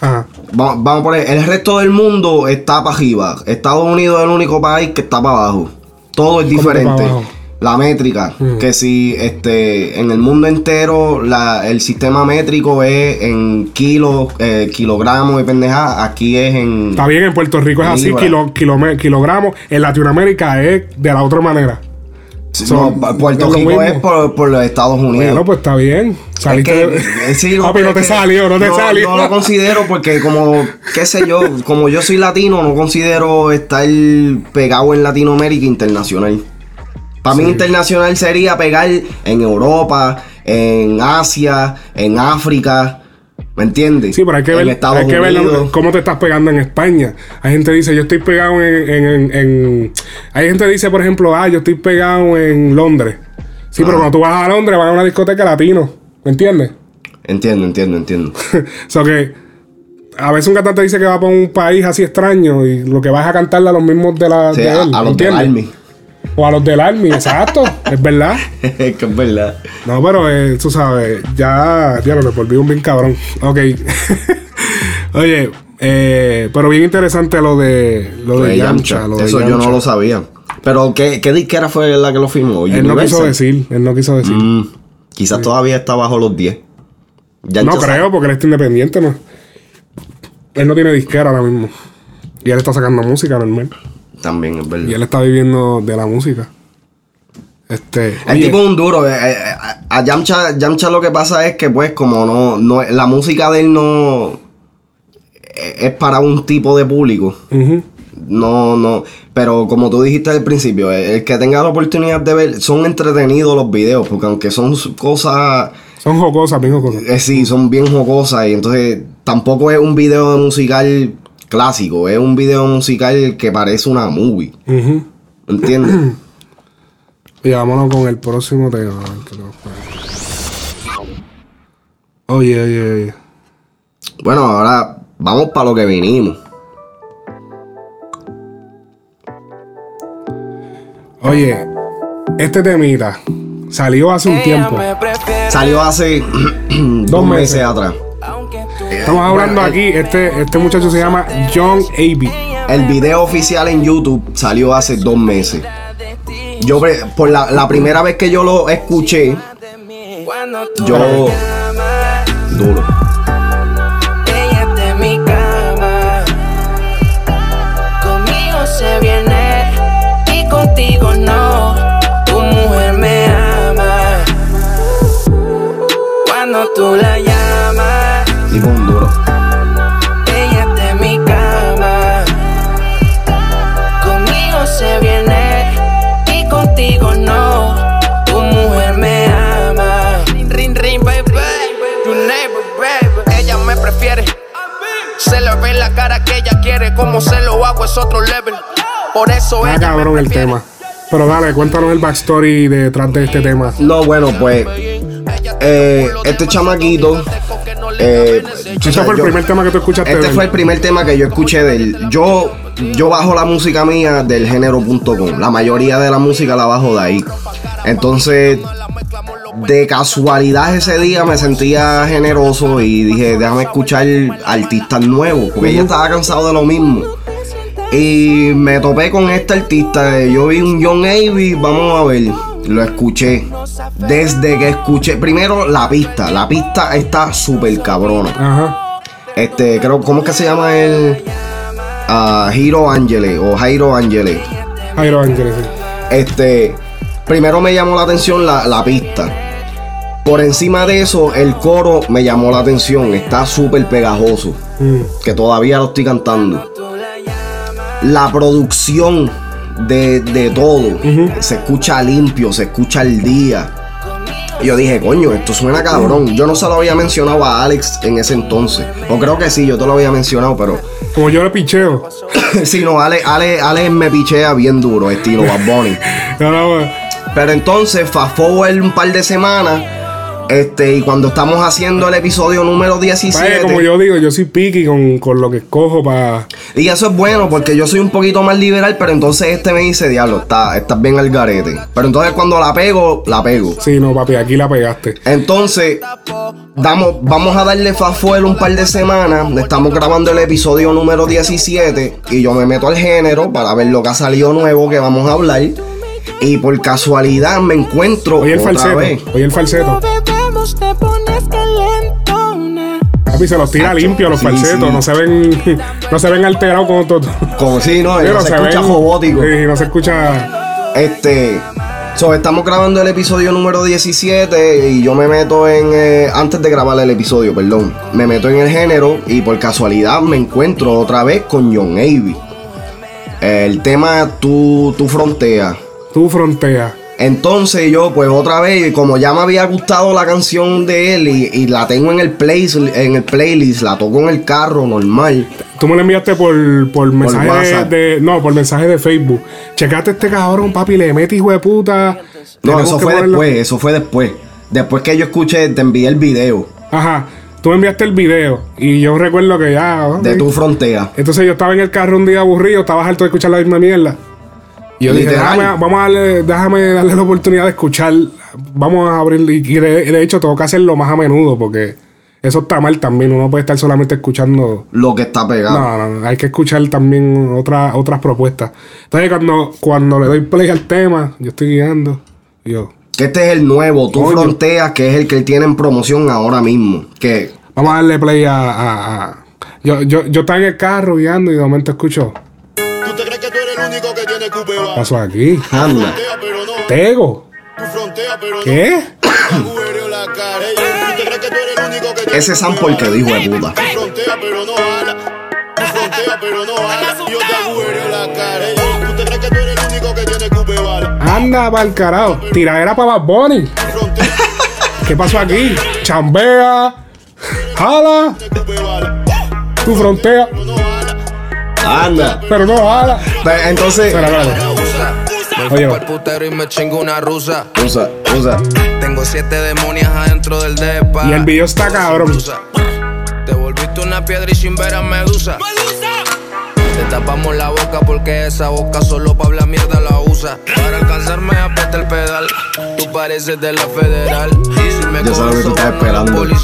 S2: Ajá.
S5: Va- Vamos a poner, el resto del mundo está para arriba. Estados Unidos es el único país que está para abajo. Todo es
S2: ¿Cómo que para
S5: diferente. La métrica,
S2: Mm.
S5: que si este en el mundo entero la- el sistema métrico es en kilos, eh, kilogramos de pendejada, aquí es en
S2: Está bien, en Puerto Rico es así, kilo- kilome- kilogramos. En Latinoamérica es de la otra manera.
S5: No, Puerto
S2: es
S5: Rico
S2: mismo.
S5: es por, por los Estados Unidos.
S2: Bueno, pues está bien. Saliste
S5: que,
S2: de-
S5: eh, [LAUGHS]
S2: Papi, no
S5: es
S2: te salió, no te salió.
S5: No lo considero porque como, qué sé yo, como yo soy latino, no considero estar pegado en Latinoamérica internacional. Para mí internacional sería pegar en Europa, en Asia, en África, ¿me entiendes?
S2: Sí, pero hay que ver,
S5: Estados
S2: hay que ver
S5: Unidos.
S2: cómo te estás pegando en España. Hay gente que dice, yo estoy pegado en, en- en- Hay gente que dice, por ejemplo, ah, yo estoy pegado en Londres. Sí, pero
S5: Ah.
S2: cuando tú vas a Londres, vas a una discoteca latino. ¿Me entiendes?
S5: Entiendo, entiendo, entiendo. [LAUGHS]
S2: O sea que a veces un cantante dice que va para un país así extraño y lo que vas a cantarle a los mismos de la
S5: Sí,
S2: de él,
S5: a los. Army.
S2: O a los del Army, exacto, es verdad.
S5: es [LAUGHS] que es verdad.
S2: No, pero eh, tú sabes, ya, ya lo me volví un bien cabrón. Ok. [LAUGHS] Oye, eh, pero bien interesante lo de lo de Yamcha.
S5: Yamcha.
S2: lo de
S5: Eso yo no lo sabía. Pero ¿qué, qué disquera fue la que lo firmó?
S2: Él no quiso decir, él no quiso decir.
S5: Mm, quizás todavía está bajo los 10. Yamcha
S2: no creo, porque él está independiente, ¿no? Él no tiene disquera ahora mismo. Y él está sacando música normal.
S5: También es verdad.
S2: Y él está viviendo de la música. Este.
S5: El
S2: oye,
S5: tipo es un duro. eh, eh, a Yamcha, Yamcha lo que pasa es que, pues, como no, no la música de él no eh, es para un tipo de público. No, no. Pero como tú dijiste al principio, eh, el que tenga la oportunidad de ver, son entretenidos los videos, porque aunque son cosas.
S2: Son jocosas, bien jocosas.
S5: eh, sí, son bien jocosas. Y entonces tampoco es un video musical clásico, es un video musical que parece una movie.
S2: Ujú.
S5: ¿Entiendes? [CLEARS THROAT]
S2: Y vámonos con el próximo tema. Oye, oye, oye.
S5: Bueno, ahora vamos para lo que vinimos.
S2: Oye, este temita salió hace un tiempo.
S5: Salió hace [CLEARS THROAT] dos meses, atrás.
S2: Estamos hablando aquí, este, este muchacho se llama John A.B.
S5: El video oficial en YouTube salió hace dos meses. Yo, por la, la primera vez que yo lo escuché, yo. Duro.
S16: Ella está en es otro level. Por eso
S2: Está
S16: ella me
S2: cabrón el tema. Pero dale, cuéntanos el backstory detrás de este tema.
S5: No, bueno, pues. eh, este chamaquito. eh,
S2: Este
S5: o sea,
S2: fue el
S5: yo-
S2: primer tema que tú escuchaste.
S5: Este fue el primer tema que yo escuché de él. Yo, yo bajo la música mía del género.com. La mayoría de la música la bajo de ahí. Entonces, de casualidad ese día me sentía generoso y dije, déjame escuchar artistas nuevos, porque ya estaba cansado de lo mismo. Y me topé con este artista. Yo vi un John Avey, vamos a ver. Lo escuché. Desde que escuché. Primero la pista. La pista está súper cabrona.
S2: Ajá.
S5: Este, creo, ¿cómo es que se llama el ah, Hiro Angele o Jairo Angele?
S2: Jairo Ángeles, sí.
S5: Este, primero me llamó la atención la, la pista. Por encima de eso, el coro me llamó la atención. Está súper pegajoso.
S2: Mm.
S5: Que todavía lo estoy cantando. La producción de, de todo se escucha limpio, se escucha al día. Y yo dije, coño, esto suena cabrón. Yo no se lo había mencionado a Alex en ese entonces. O creo que sí, yo te lo había mencionado, pero.
S2: Como yo le picheo. [COUGHS]
S5: sí, no, Alex, Alex, Alex me pichea bien duro, estilo Bad Bunny. [LAUGHS]
S2: No, no,
S5: Pero entonces, fast forward un par de semanas. Este, y cuando estamos haciendo el episodio número 17.
S2: Vaya, como yo digo, yo soy picky con, con lo que escojo para.
S5: Y eso es bueno porque yo soy un poquito más liberal, pero entonces este me dice, diablo, está, estás bien al garete. Pero entonces cuando la pego, la pego.
S2: Sí, no, papi, aquí la pegaste.
S5: Entonces, damos, vamos a darle fast forward un par de semanas. Estamos grabando el episodio número 17 y yo me meto al género para ver lo que ha salido nuevo que vamos a hablar. Y por casualidad me encuentro
S2: Oye el
S5: otra
S2: falseto.
S5: vez.
S2: Oye el falseto. Papi, se los tira limpio los
S5: Sí,
S2: falsetos.
S5: sí.
S2: No se ven. [LAUGHS] No se ven alterados como todo.
S5: Como si no, [LAUGHS]
S2: Pero
S5: no se, escucha robótico.
S2: Sí, no se escucha.
S5: Este. So, estamos grabando el episodio número 17 y yo me meto en. eh, antes de grabar el episodio, perdón. Me meto en el género y por casualidad me encuentro otra vez con John Avey. El tema Tu, tu Frontea.
S2: Tu Frontea.
S5: Entonces yo, pues otra vez, como ya me había gustado la canción de él y, y la tengo en el, play, en el playlist, la toco en el carro normal.
S2: Tú me lo enviaste por, por mensaje de, No, por mensaje de Facebook. Checate este cabrón, papi, le mete hijo de puta.
S5: No, eso fue
S2: ponerlo-
S5: después, eso fue después. Después que yo escuché, te envié el video
S2: Ajá. Tú me enviaste el video y yo recuerdo que ya.
S5: de tu frontea.
S2: Entonces yo estaba en el carro un día aburrido, estaba harto de escuchar la misma mierda. Yo dije, déjame, vamos a darle, déjame darle la oportunidad de escuchar. Vamos a abrir. Y de, de hecho, tengo que hacerlo más a menudo porque eso está mal también. Uno puede estar solamente escuchando.
S5: Lo que está pegado.
S2: No, no, no, hay que escuchar también otras otras propuestas. Entonces, cuando, cuando le doy play al tema, yo estoy guiando. Yo,
S5: Que este es el nuevo, Tu
S2: Coño.
S5: Fronteas, que es el que tiene en promoción ahora mismo. Que
S2: vamos a darle play a. a- a- Yo, yo, yo estaba en el carro guiando y de momento escucho. ¿Qué pasó aquí?
S5: anda.
S2: Tego. ¿Qué?
S5: Ese sample que dijo de puta.
S2: Anda pa'l carajo. Tiradera para Bad Bunny. ¿Qué pasó aquí? Chambea. Jala. Tu frontera.
S5: Anda.
S2: Pero no jala.
S5: Entonces,
S2: Espera, espérate.
S17: Me
S2: Oye,
S17: fui pa'l putero y me chingo una rusa.
S5: usa, usa.
S17: Tengo siete demonias adentro del depa.
S2: Y el video está cabrón.
S17: Te volviste una piedra y sin ver a medusa. Te tapamos la boca porque esa boca solo pa' hablar mierda la usa. Para alcanzarme aprieta el pedal. Tú pareces de la federal. Y si me
S5: Yo sé lo que tú estás
S17: soborna la
S5: esperando.
S17: poli,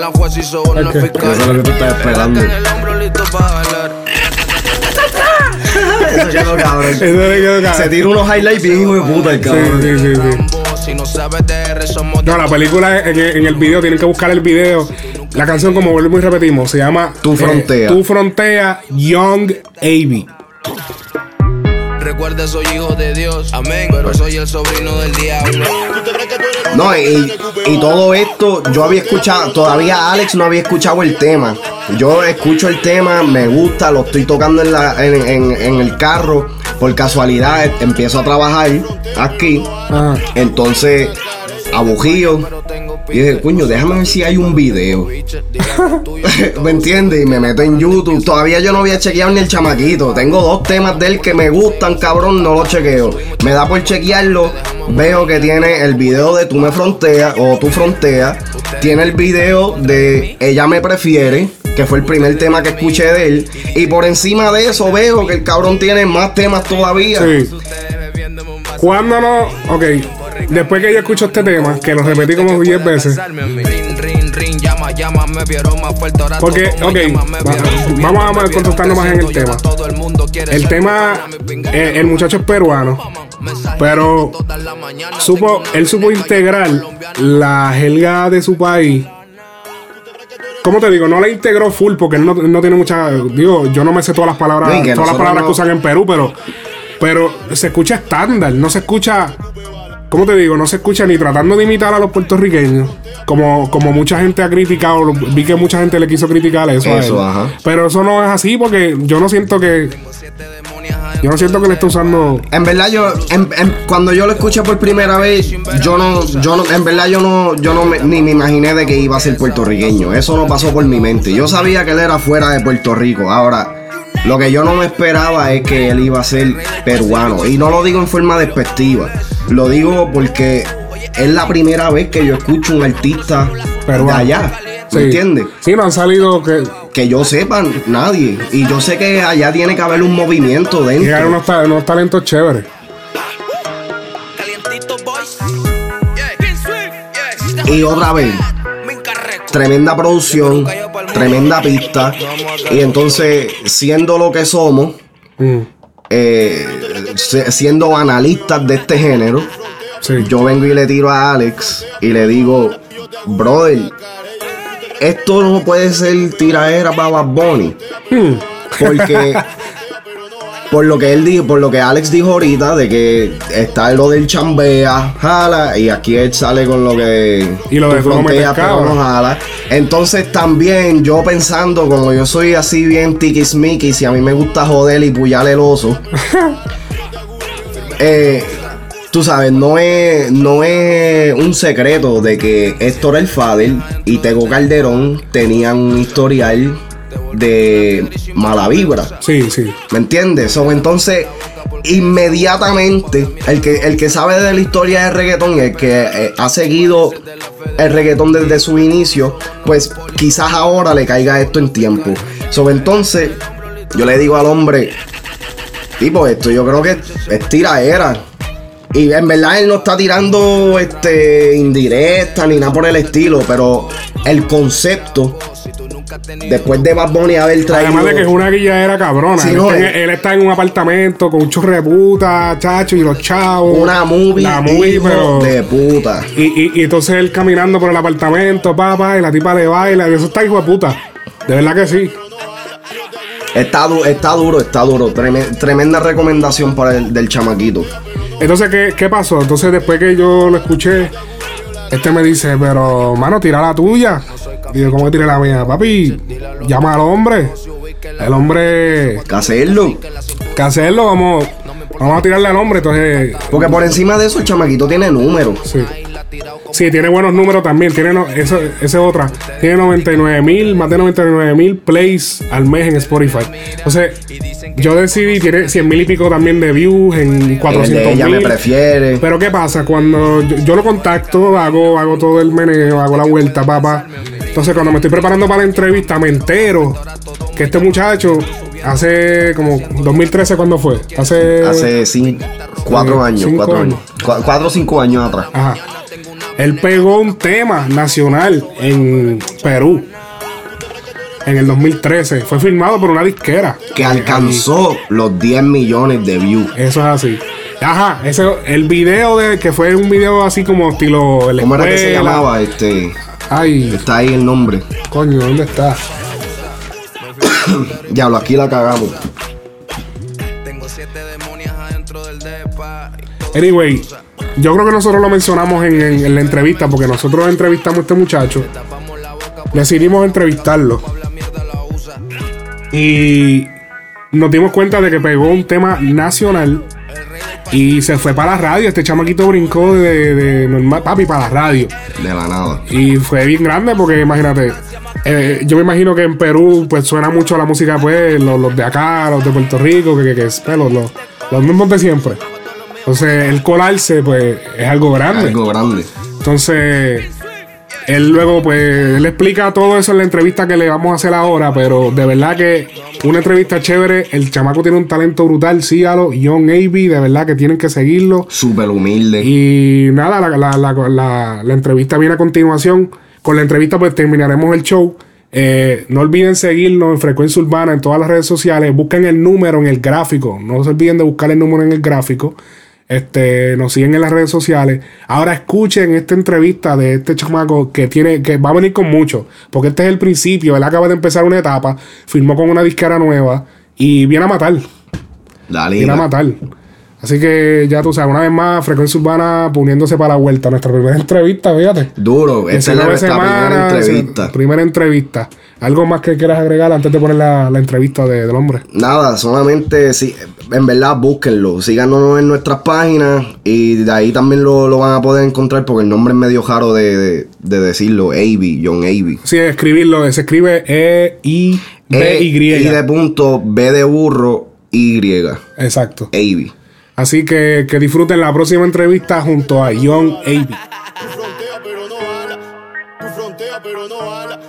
S17: la juez y soborna
S2: Ok.
S17: el fiscal.
S5: Yo sé lo que tú estás esperando.
S17: En el hombro listo para jalar.
S5: Eso quedó cabrón.
S2: Eso le quedó cabrón.
S5: Se tira unos highlights bien hijo de puta el cabrón.
S2: sí, sí, sí.
S17: Si no sabes de R, somos
S2: No, la película en, en el video, tienen que buscar el video. La canción, como volvemos y repetimos, se llama
S5: Tu Frontea.
S2: Tu Frontea Young Avey.
S17: Recuerda, soy hijo de Dios. Amén. Pero soy el sobrino del diablo.
S5: No, y, y todo esto, yo había escuchado, todavía Alex no había escuchado el tema. Yo escucho el tema, me gusta, lo estoy tocando en, la, en, en- en el carro. Por casualidad empiezo a trabajar aquí.
S2: Ajá.
S5: Entonces, abujío. Y dije, coño, déjame ver si hay un video. [LAUGHS] ¿Me entiendes? Y me meto en YouTube. Todavía yo no había chequeado ni el chamaquito. Tengo dos temas de él que me gustan, cabrón, no los chequeo. Me da por chequearlo. Veo que tiene el video de Tú me fronteas o Tú fronteas. Tiene el video de Ella me prefiere, que fue el primer tema que escuché de él. Y por encima de eso veo que el cabrón tiene más temas todavía.
S2: Sí. Cuando no. Ok. Después que yo escucho este tema, que lo repetí como 10 veces. Porque, ok, vamos a concentrarnos más en el tema.
S17: el
S2: tema, eh, el muchacho es peruano, pero supo, él supo integrar la jerga de su país. ¿Cómo te digo? No la integró full porque él no, no tiene mucha. Digo, yo no me sé todas las palabras, todas las palabras
S5: no-
S2: que usan en Perú, pero, pero se escucha estándar, no se escucha. ¿Cómo te digo? No se escucha ni tratando de imitar a los puertorriqueños. Como, como mucha gente ha criticado, vi que mucha gente le quiso criticar eso. a
S5: Eso,
S2: él.
S5: ajá.
S2: Pero eso no es así porque yo no siento que. Yo no siento que le esté usando.
S5: En verdad yo, en- en- cuando yo lo escuché por primera vez, yo no, yo no, en verdad yo no, yo no me- ni me imaginé de que iba a ser puertorriqueño. Eso no pasó por mi mente. Yo sabía que él era fuera de Puerto Rico. Ahora, lo que yo no me esperaba es que él iba a ser peruano. Y no lo digo en forma despectiva. Lo digo porque es la primera vez que yo escucho un artista de allá. ¿Me
S2: Sí.
S5: entiendes?
S2: Sí, no han salido que.
S5: Que yo sepa, nadie. Y yo sé que allá tiene que haber un movimiento dentro.
S2: Llegaron unos, ta- unos talentos chéveres.
S5: Y otra vez, tremenda producción, tremenda pista. Y entonces, siendo lo que somos, eh, se- siendo analistas de este género, yo vengo y le tiro a Alex y le digo, brother, esto no puede ser tiraera para Bad Bunny. Porque [LAUGHS] por lo que él dijo, por lo que Alex dijo ahorita, de que está lo del chambea, jala, y aquí él sale con lo que
S2: Y lo
S5: tú
S2: de
S5: fronteas, pero no jala. Entonces también yo pensando, como yo soy así bien tiquismiquis y a mí me gusta joder y puyar el oso, [LAUGHS] eh, tú sabes, no es, no es un secreto de que Héctor El Fader y Tego Calderón tenían un historial de mala vibra.
S2: Sí, sí.
S5: ¿Me entiendes? So, entonces, inmediatamente, el que, el que sabe de la historia del reggaetón, el que eh, ha seguido el reggaetón desde su inicio, pues quizás ahora le caiga esto en tiempo. So, entonces, yo le digo al hombre, tipo, esto yo creo que es tiraera. Y en verdad él no está tirando este indirecta ni nada por el estilo, pero el concepto después de Bad Bunny haber traído
S2: Además de que es una guilladera cabrona.
S5: Sí,
S2: él,
S5: no,
S2: está en, él está en un apartamento con un chorre de puta, chacho, y los chavos.
S5: Una movie,
S2: La movie,
S5: hijo
S2: pero.
S5: de puta.
S2: Y, y, y entonces él caminando por el apartamento, papá, y la tipa le baila. Y eso está hijo de puta. De verdad que sí.
S5: Está, du- está duro, está duro. Treme- tremenda recomendación para el del chamaquito.
S2: Entonces, ¿qué, ¿qué pasó? Entonces, después que yo lo escuché, este me dice, pero, mano, tira la tuya. Y yo, ¿cómo tira la mía? Papi, llama al hombre. El hombre.
S5: Que hacerlo.
S2: Que hacerlo, vamos. Vamos a tirarle al hombre, entonces.
S5: Porque por encima de eso, el chamaquito tiene números.
S2: Sí. Sí, tiene buenos números también. Tiene no, eso, esa es otra. Tiene 99 mil, más de 99 mil plays al mes en Spotify. Entonces, yo decidí, tiene 100 mil y pico también de views en
S5: El de
S2: 400
S5: ella me
S2: mil.
S5: prefiere.
S2: Pero ¿qué pasa? Cuando yo, yo lo contacto, hago, hago todo el meneo, hago la vuelta, papá. Entonces, cuando me estoy preparando para la entrevista, me entero que este muchacho hace como 2013, ¿cuándo fue? Hace.
S5: Hace cinco, cuatro
S2: Eh,
S5: años,
S2: cinco
S5: cuatro
S2: años.
S5: años. Cu- cuatro o cinco años atrás.
S2: Ajá. Él pegó un tema nacional en Perú. En el 2013. Fue filmado por una disquera.
S5: Que alcanzó los 10 millones de views.
S2: Eso es así. Ajá, ese, el video de que fue un video así como estilo. de la
S5: ¿Cómo era que se llamaba? Este.
S2: Ay.
S5: Está ahí el nombre.
S2: Coño, ¿dónde está? [COUGHS]
S5: Diablo, aquí la cagamos.
S2: Anyway, yo creo que nosotros lo mencionamos en, en- en la entrevista porque nosotros entrevistamos a este muchacho. Decidimos entrevistarlo. Y nos dimos cuenta de que pegó un tema nacional y se fue para la radio. Este chamaquito brincó de, de normal, papi, para la radio.
S5: De la nada.
S2: Y fue bien grande porque imagínate, eh, yo me imagino que en Perú pues suena mucho la música pues los, los de acá, los de Puerto Rico, que, que, que es, pues, los, los, los mismos de siempre. Entonces el colarse pues es algo grande.
S5: Algo grande.
S2: Entonces él luego pues él explica todo eso en la entrevista que le vamos a hacer ahora, pero de verdad que una entrevista chévere, el chamaco tiene un talento brutal, sígalo, John Avey, de verdad que tienen que seguirlo.
S5: Súper humilde.
S2: Y nada, la, la, la, la- la entrevista viene a continuación. Con la entrevista pues terminaremos el show. Eh, no olviden seguirnos en Frecuencia Urbana en todas las redes sociales. Busquen el número en el gráfico. No se olviden de buscar el número en el gráfico. Este, nos siguen en las redes sociales. Ahora escuchen esta entrevista de este chamaco que tiene, que va a venir con mucho. Porque este es el principio. Él acaba de empezar una etapa. Firmó con una disquera nueva. Y viene a matar.
S5: La
S2: Viene a matar. Así que ya tú sabes, una vez más, Frecuencia Urbana poniéndose para la vuelta. Nuestra primera [LAUGHS] entrevista, fíjate.
S5: Duro, esta es la-
S2: 19
S5: nuestra primera entrevista.
S2: Primera entrevista. ¿Algo más que quieras agregar antes de poner la, la entrevista de- del hombre?
S5: Nada, solamente sí, en verdad búsquenlo, síganos en nuestras páginas y de ahí también lo, lo van a poder encontrar porque el nombre es medio raro de, de, de decirlo, Avi, John Avi.
S2: Sí, escribirlo. Se escribe E-I-B-Y.
S5: E, Y de punto, B de burro, Y.
S2: Exacto.
S5: Avi.
S2: Así que, que disfruten la próxima entrevista junto a Young A.B.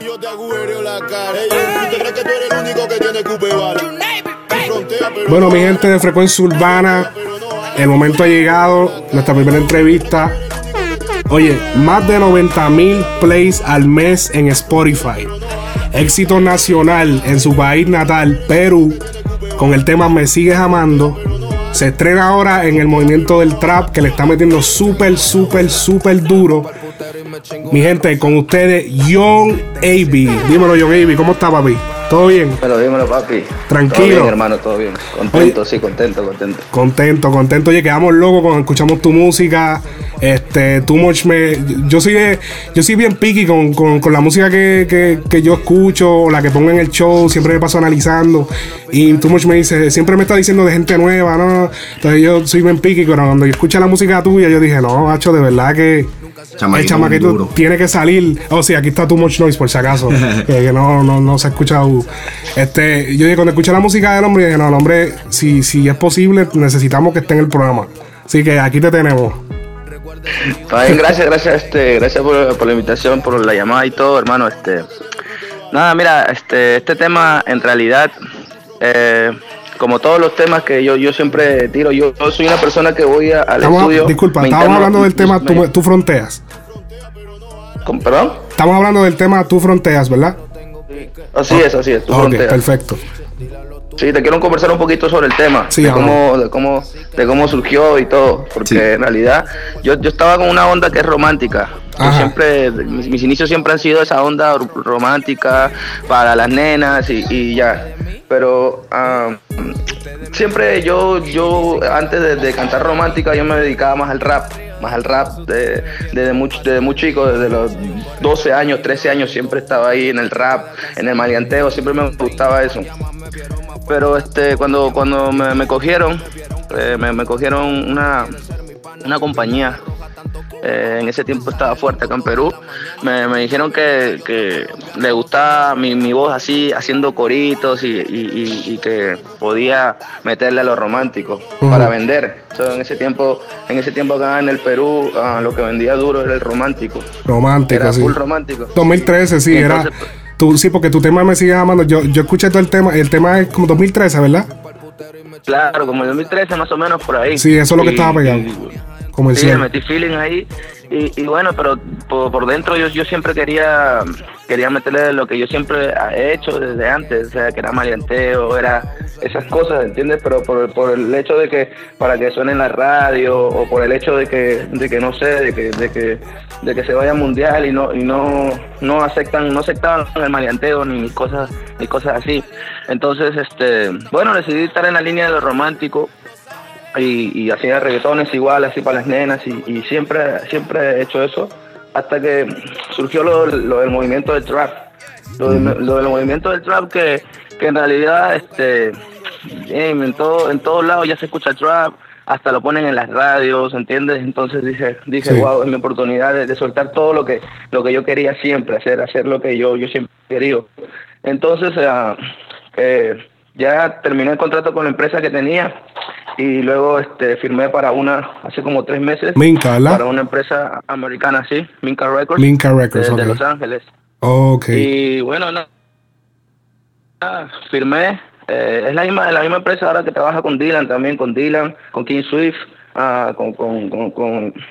S18: Yo te agujereo la cara. Ey, ¿Usted cree que tú eres el único que tiene cupe bala? Tú fronteas, pero
S2: Bueno, mi gente de Frecuencia Urbana, el momento ha llegado, nuestra primera entrevista. Oye, más de 90 mil plays al mes en Spotify. Éxito nacional en su país natal, Perú, con el tema Me Sigues Amando. Se estrena ahora en el movimiento del trap que le está metiendo súper, súper, súper duro. Mi gente, con ustedes, Young A.B. Dímelo, Young A.B., ¿cómo está, papi? ¿Todo bien?
S19: Dímelo, dímelo, papi.
S2: Tranquilo.
S19: Todo bien, hermano, todo bien. Contento, sí, contento, contento.
S2: Contento, contento. Oye, quedamos locos cuando escuchamos tu música. Este, Too Much me. Yo soy de- yo soy bien picky con, con- con la música que, que- que yo escucho, o la que pongo en el show, siempre me paso analizando. Y Too Much me dice, siempre me está diciendo de gente nueva, ¿no? Entonces yo soy bien picky, pero cuando yo escuché la música tuya, yo dije, no, macho, de verdad que.
S5: Chamaquito
S2: el chamaquito tiene que salir. Oh, sí, aquí está Too Much Noise, por si acaso. [LAUGHS] que, que no, no, no se ha escuchado. Este, yo dije, cuando escuché la música del hombre, dije, no, el hombre, si, si es posible, necesitamos que esté en el programa. Así que aquí te tenemos.
S19: Bien, gracias, gracias, este, gracias por, por la invitación, por la llamada y todo, hermano. Este, nada, mira, este, este tema en realidad, eh, como todos los temas que yo, yo siempre tiro, yo, yo soy una persona que voy a- al
S2: Estamos-
S19: estudio.
S2: disculpa,
S19: interno-
S2: hablando del tema
S19: me-
S2: tú, tú fronteas.
S19: ¿Con- ¿Perdón?
S2: Estamos hablando del tema tú fronteas, ¿verdad?
S19: Así es, así es, frontera.
S2: perfecto.
S19: Sí, te quiero conversar un poquito sobre el tema,
S2: Sí,
S19: de, cómo, de, cómo, de cómo surgió y todo, porque en realidad yo, yo estaba con una onda que es romántica. Yo siempre, mis, mis inicios siempre han sido esa onda ro- romántica para las nenas y, y ya. Pero ah, siempre yo, yo antes de, de cantar romántica, yo me dedicaba más al rap, más al rap de- desde muy, desde muy chico, desde los 12 años, 13 años, siempre estaba ahí en el rap, en el maleanteo, siempre me gustaba eso. Pero este cuando cuando me, me cogieron eh, me, me cogieron una una compañía eh, en ese tiempo estaba fuerte acá en Perú me, me dijeron que, que le gustaba mi, mi voz así haciendo coritos y, y- y- y que podía meterle a lo romántico para vender So, en ese tiempo en ese tiempo acá en el Perú ah, lo que vendía duro era el romántico
S2: Romántico,
S19: era
S2: sí.
S19: full romántico
S2: 2013, sí, era.
S19: Entonces,
S2: Tú, sí, porque tu tema me sigue amando. Yo, yo escuché todo el tema. El tema es como 2013, ¿verdad?
S19: claro como en 2013 más o menos por ahí
S2: Sí, eso es lo que estaba pegado. Como
S19: Sí,
S2: decía.
S19: le metí feeling ahí. Y, y bueno, pero por, por dentro yo, yo siempre quería quería meterle lo que yo siempre he hecho desde antes, o sea, que era maleanteo, era esas cosas, ¿entiendes? Pero por, por el hecho de que para que suene en la radio o por el hecho de que, de que no sé, de que, de que, de que se vaya mundial y no y no no aceptan no aceptaban el maleanteo ni cosas ni cosas así. Entonces, este, bueno, decidí estar en la línea de lo romántico y, y hacía reggaetones igual, así para las nenas, y, y siempre, siempre he hecho eso, hasta que surgió lo, lo del movimiento del trap. Lo, del- lo del movimiento del trap que, que en realidad este en todo, en todos lados ya se escucha trap, hasta lo ponen en las radios, ¿entiendes? Entonces dije, dije,
S2: Sí.
S19: wow, es mi oportunidad de, de soltar todo lo que, lo que yo quería siempre, hacer, hacer lo que yo, yo siempre he querido. Entonces, ah, eh, ya terminé el contrato con la empresa que tenía y luego este firmé para una hace como tres meses
S2: Minca, ¿verdad?
S19: para una empresa americana sí Minca Records
S2: Minca Records,
S19: de, de
S2: ok.
S19: Los Ángeles
S2: Ok.
S19: y bueno no, firmé eh, es la misma la misma empresa ahora que trabaja con Dylan también con Dylan con King Swift ah, con, con, con,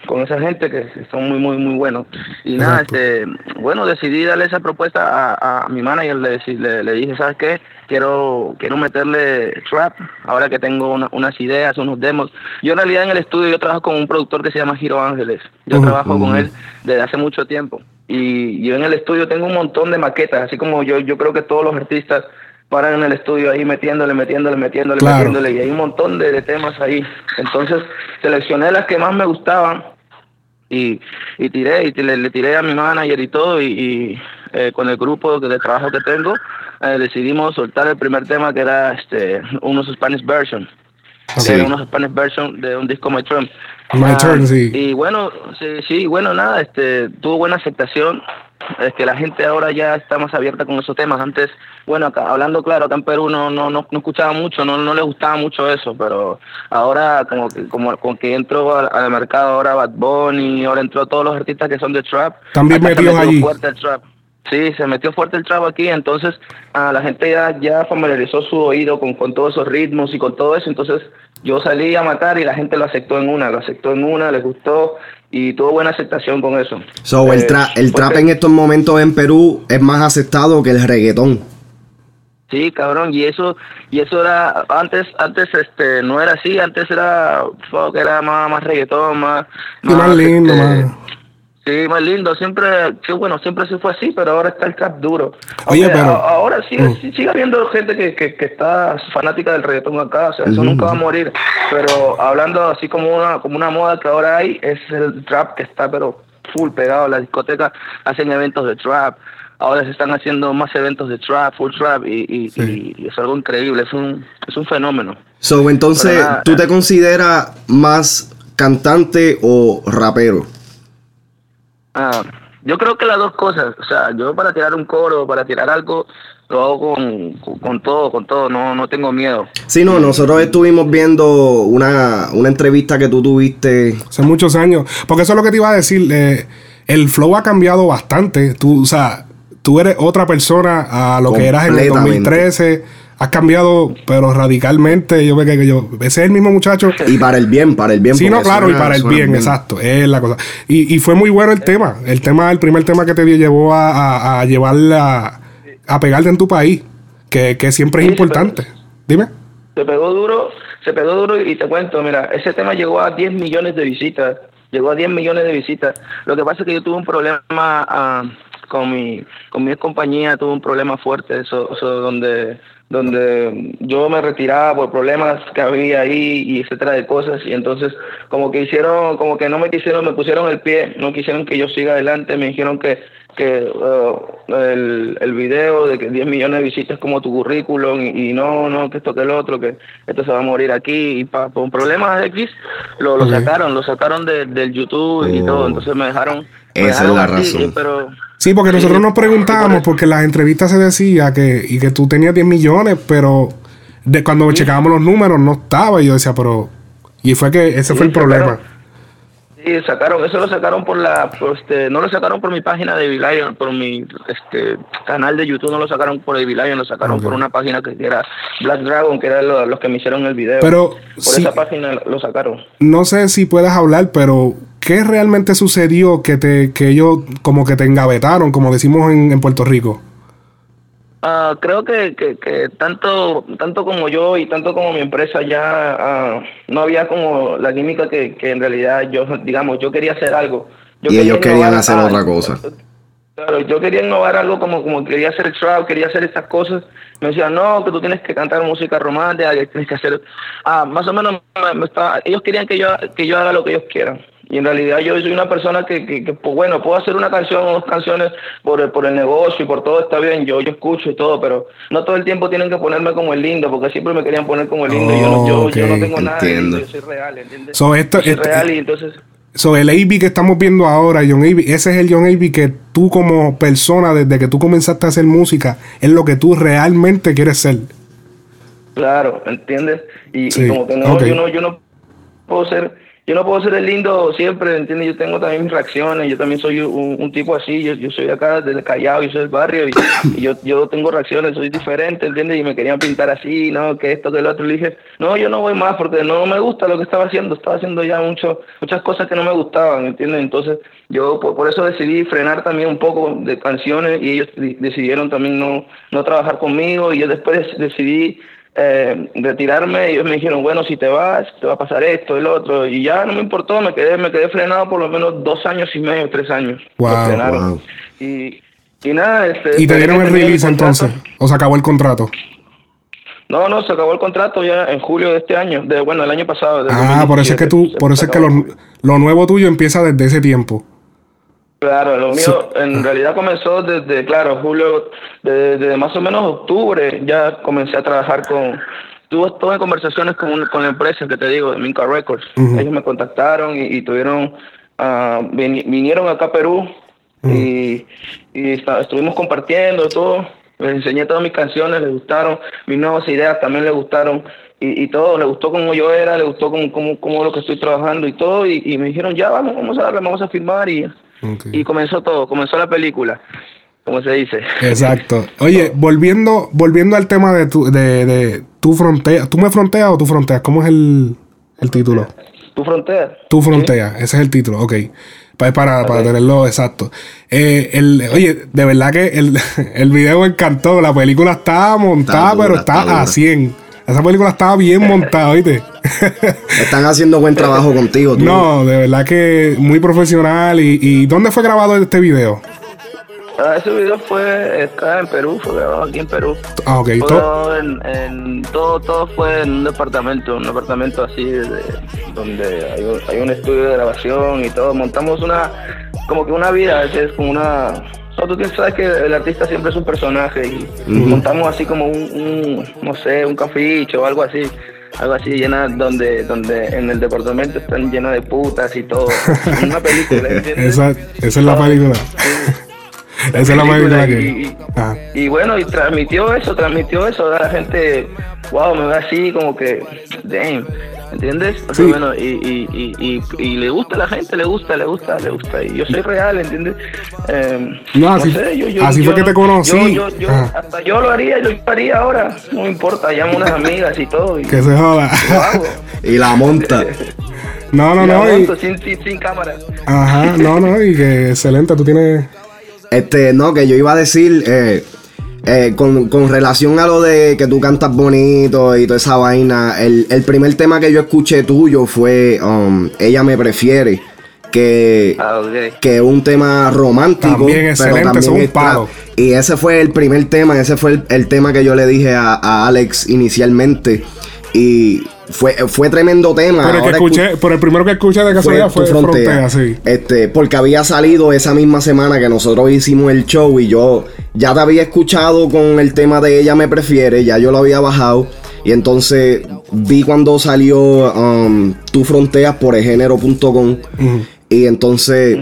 S19: con, esa gente que son muy muy muy buenos. Y nada este bueno decidí darle esa propuesta a, a mi manager. Le, le, le dije sabes qué quiero quiero meterle trap ahora que tengo una- unas ideas unos demos. Yo en realidad en el estudio yo trabajo con un productor que se llama Giro Ángeles. Yo trabajo con él desde hace mucho tiempo. Y yo en el estudio tengo un montón de maquetas así como yo yo creo que todos los artistas paran en el estudio ahí metiéndole, metiéndole, metiéndole,
S2: Claro.
S19: metiéndole, y hay un montón de, de temas ahí. Entonces seleccioné las que más me gustaban y, y tiré, y le, le tiré a mi manager y todo, y, y, eh, con el grupo de, de trabajo que tengo, eh, decidimos soltar el primer tema que era este unos Spanish version.
S2: Sí.
S19: Era unos Spanish version de un disco My Turn.
S2: My
S19: Ah,
S2: Turn, sí.
S19: Y bueno, sí, sí, bueno, nada, este, tuvo buena aceptación. Es que la gente ahora ya está más abierta con esos temas. Antes, bueno, acá, hablando claro, acá en Perú no, no, no, no escuchaba mucho, no, no le gustaba mucho eso, pero ahora como que, como, como que entró al, al mercado ahora Bad Bunny, ahora entró todos los artistas que son de trap.
S2: También metidos allí.
S19: fuerte el trap. Sí, se metió fuerte el trap aquí, entonces a la gente ya, ya familiarizó su oído con, con todos esos ritmos y con todo eso, entonces yo salí a matar y la gente lo aceptó en una, lo aceptó en una, les gustó y tuvo buena aceptación con eso.
S5: So, el,
S19: Eh,
S5: tra- el trap en estos momentos en Perú es más aceptado que el reggaetón.
S19: Sí, cabrón, y eso, y eso era, antes, antes este, no era así, antes era, fuck, era más, más reggaetón, más,
S2: Y más lindo,
S19: este,
S2: más.
S19: Sí, más lindo, siempre, sí, bueno, siempre se fue así, pero ahora está el trap duro.
S2: Oye,
S19: Aunque
S2: pero-
S19: ahora sí,
S2: Mm.
S19: sí sigue habiendo gente que, que, que está fanática del reggaetón acá, o sea, eso nunca va a morir. Pero hablando así como una, como una moda que ahora hay, es el trap que está pero full pegado. Las discotecas hacen eventos de trap. Ahora se están haciendo más eventos de trap, full trap, y, y, y- y es algo increíble, es un, es un fenómeno.
S5: So, entonces, ¿tú te consideras más cantante o rapero?
S19: Ah, yo creo que las dos cosas, o sea, yo para tirar un coro, para tirar algo, lo hago con, con, con todo, con todo, no, no tengo miedo.
S5: Sí, no, nosotros estuvimos viendo una, una entrevista que tú tuviste.
S2: Hace muchos años. Porque eso es lo que te iba a decir. eh, el flow ha cambiado bastante. Tú, o sea, tú eres otra persona a lo que eras en el
S5: Completamente.
S2: 2013. Has cambiado, pero radicalmente. Yo veo que yo. Ese es el mismo muchacho. [LAUGHS]
S5: Y para el bien, para el bien.
S2: Sí, no, claro, y para el bien, exacto. Es la cosa. Y, y fue muy bueno el tema. El tema, el primer tema que te dio llevó a, a, a llevarla a pegarte en tu país. Que, que siempre es importante. Dime.
S19: Se pegó duro, se pegó duro y te cuento, mira, ese tema llegó a 10 millones de visitas, llegó a 10 millones de visitas. Lo que pasa es que yo tuve un problema ah, con mi con mi compañía, tuve un problema fuerte, eso, eso donde donde yo me retiraba por problemas que había ahí y etcétera de cosas. Y entonces como que hicieron como que no me quisieron me pusieron el pie no quisieron que yo siga adelante. Me dijeron que que uh, el, el video de que 10 millones de visitas como tu currículum y, y no, no, que esto que el otro, que esto se va a morir aquí y pa, por problemas X lo, lo sacaron, lo sacaron de- del YouTube y
S5: Oh.
S19: todo, entonces me dejaron,
S5: Esa es la razón.
S19: pero
S2: Sí, porque nosotros
S19: Sí,
S2: nos preguntábamos, porque en las entrevistas se decía que, y que tú tenías 10 millones, pero de cuando checábamos los números no estaba. Y yo decía, pero. Y fue que ese fue el problema.
S19: Sí, sacaron, eso lo sacaron por la, por este, no lo sacaron por mi página de Lion, por mi este canal de YouTube, no lo sacaron por Baby Lion, lo sacaron
S2: Ok.
S19: por una página que era Black Dragon, que eran lo- los que me hicieron el video.
S2: Pero,
S19: por esa página lo sacaron.
S2: No sé si puedes hablar, pero ¿qué realmente sucedió que te que ellos como que te engavetaron, como decimos en, en Puerto Rico?
S19: Ah, creo que, que, que tanto tanto como yo y tanto como mi empresa ya ah, no había como la química que, que en realidad yo, digamos, yo quería hacer algo. Yo
S5: y ellos
S19: quería
S5: querían hacer otra cosa.
S19: Claro, yo quería innovar algo como, como quería hacer trap, quería hacer estas cosas. Me decían, no, que tú tienes que cantar música romántica, que tienes que hacer... Ah, más o menos, me- me estaba- ellos querían que yo, que yo haga lo que ellos quieran. Y en realidad yo soy una persona que, que, que, pues, bueno, puedo hacer una canción o dos canciones por el, por el negocio y por todo está bien, yo, yo escucho y todo, pero no todo el tiempo tienen que ponerme como el lindo, porque siempre me querían poner como el lindo. y yo, no, yo, yo no tengo nada
S2: entiendo.
S19: yo soy real, ¿entiendes?
S2: So, esto-
S19: Yo soy
S2: esto-
S19: real y entonces...
S2: So, el AB que estamos viendo ahora, John AB, ese es el John AB que tú como persona, desde que tú comenzaste a hacer música, es lo que tú realmente quieres ser.
S19: Claro, ¿entiendes? Y, como que no, yo no, yo no puedo ser, yo no puedo ser el lindo siempre, ¿entiendes? Yo tengo también mis reacciones, yo también soy un, tipo así, yo, yo soy acá del Callao, yo soy del barrio y, y yo, tengo reacciones, soy diferente, ¿entiendes? Y me querían pintar así, ¿no? Que esto, que el otro, le dije, no, yo no voy más porque no me gusta lo que estaba haciendo, estaba haciendo ya mucho, muchas cosas que no me gustaban, ¿entiendes? Entonces yo por, por eso decidí frenar también un poco de canciones y ellos di- decidieron también no, no trabajar conmigo y yo después decidí eh, retirarme y ellos me dijeron bueno si te vas te va a pasar esto el otro y ya no me importó me quedé me quedé frenado por lo menos dos años y medio tres años
S2: Wow,
S19: y y nada este
S2: Y te dieron el release entonces, o se acabó el contrato.
S19: No, no, se acabó el contrato ya en julio de este año, de bueno, el año pasado.
S2: Ah, por eso es que
S19: 2017,
S2: tú, por eso es que lo, lo nuevo tuyo empieza desde ese tiempo.
S19: Claro, lo mío en realidad comenzó desde, claro, julio, desde, desde más o menos octubre ya comencé a trabajar con, tuve todas conversaciones con, con la empresa que te digo, Minca Records. Ellos me contactaron y, y tuvieron, vini- vinieron acá a Perú y, y estuvimos compartiendo todo. Les enseñé todas mis canciones, les gustaron, mis nuevas ideas también les gustaron y, y todo, les gustó como yo era, les gustó como, como, como lo que estoy trabajando y todo y, y me dijeron ya vamos, vamos a darle, vamos a filmar y, y comenzó todo, comenzó la película, como se dice.
S2: Exacto. Oye, volviendo, volviendo al tema de tu, de, de tu frontera. ¿Tú me fronteas o tú fronteas? ¿Cómo es el, el título?
S19: Tu frontera.
S2: Tu frontera, ese es el título, ok. Para, para, para tenerlo exacto. Eh, el, oye, de verdad que el, [LAUGHS] el video me encantó. La película estaba montada,
S5: Está dura,
S2: pero
S5: está
S2: a 100. Esa película estaba bien montada, ¿oíste? [LAUGHS]
S5: Están haciendo buen trabajo contigo, tú.
S2: No, de verdad que muy profesional. ¿Y, y dónde fue grabado este video?
S19: Ah, ese video fue acá en Perú, fue grabado aquí en Perú.
S2: Ah, ok.
S19: Fue
S2: To-
S19: grabado en, en- todo, todo fue en un departamento, un departamento así de- donde hay un, hay un estudio de grabación y todo. Montamos una, como que una vida, es como una. No, tú sabes que el artista siempre es un personaje y montamos así como un, un, no sé, un caficho o algo así. Algo así llena donde donde en el departamento están llenas de putas y todo. una película, ¿entiendes?
S2: esa, esa es la película. esa es la película que.
S19: y-
S2: Ajá.
S19: Y bueno, y transmitió eso, transmitió eso. La gente, wow, me ve así como que, damn, ¿entiendes? O sea,
S2: Sí.
S19: bueno, y, y, y, y, y le gusta a la gente, le gusta, le gusta, le gusta. Y yo soy real, ¿entiendes? Eh,
S2: No, así- así fue que te conocí.
S19: Yo, yo, yo- hasta yo lo haría, yo lo haría ahora. No me importa, llamo a unas amigas y todo. Y,
S2: Que se joda. [LAUGHS]
S5: Y la monta.
S2: No, no, no. y-
S19: monto sin, sin, sin cámara.
S2: ajá, no, no. Y que excelente. Tú tienes.
S5: Este, no, que yo iba a decir, eh, eh, con, con relación a lo de que tú cantas bonito y toda esa vaina, el, el primer tema que yo escuché tuyo fue um, Ella me prefiere, que,
S19: Ah,
S5: que un tema romántico.
S2: También
S5: pero
S2: excelente,
S5: también
S2: eso es un palo.
S5: Y ese fue el primer tema, ese fue el, el tema que yo le dije a, a Alex inicialmente. Y fue, fue tremendo tema.
S2: Por el que
S5: Ahora
S2: escuché, el primero que escuché de casualidad
S5: Tu
S2: fue Frontera, sí.
S5: Este, porque había salido esa misma semana que nosotros hicimos el show y yo ya te había escuchado con el tema de Ella me prefiere, ya yo lo había bajado. Y entonces vi cuando salió um, Tu Fronteras por egénero.com. Y entonces,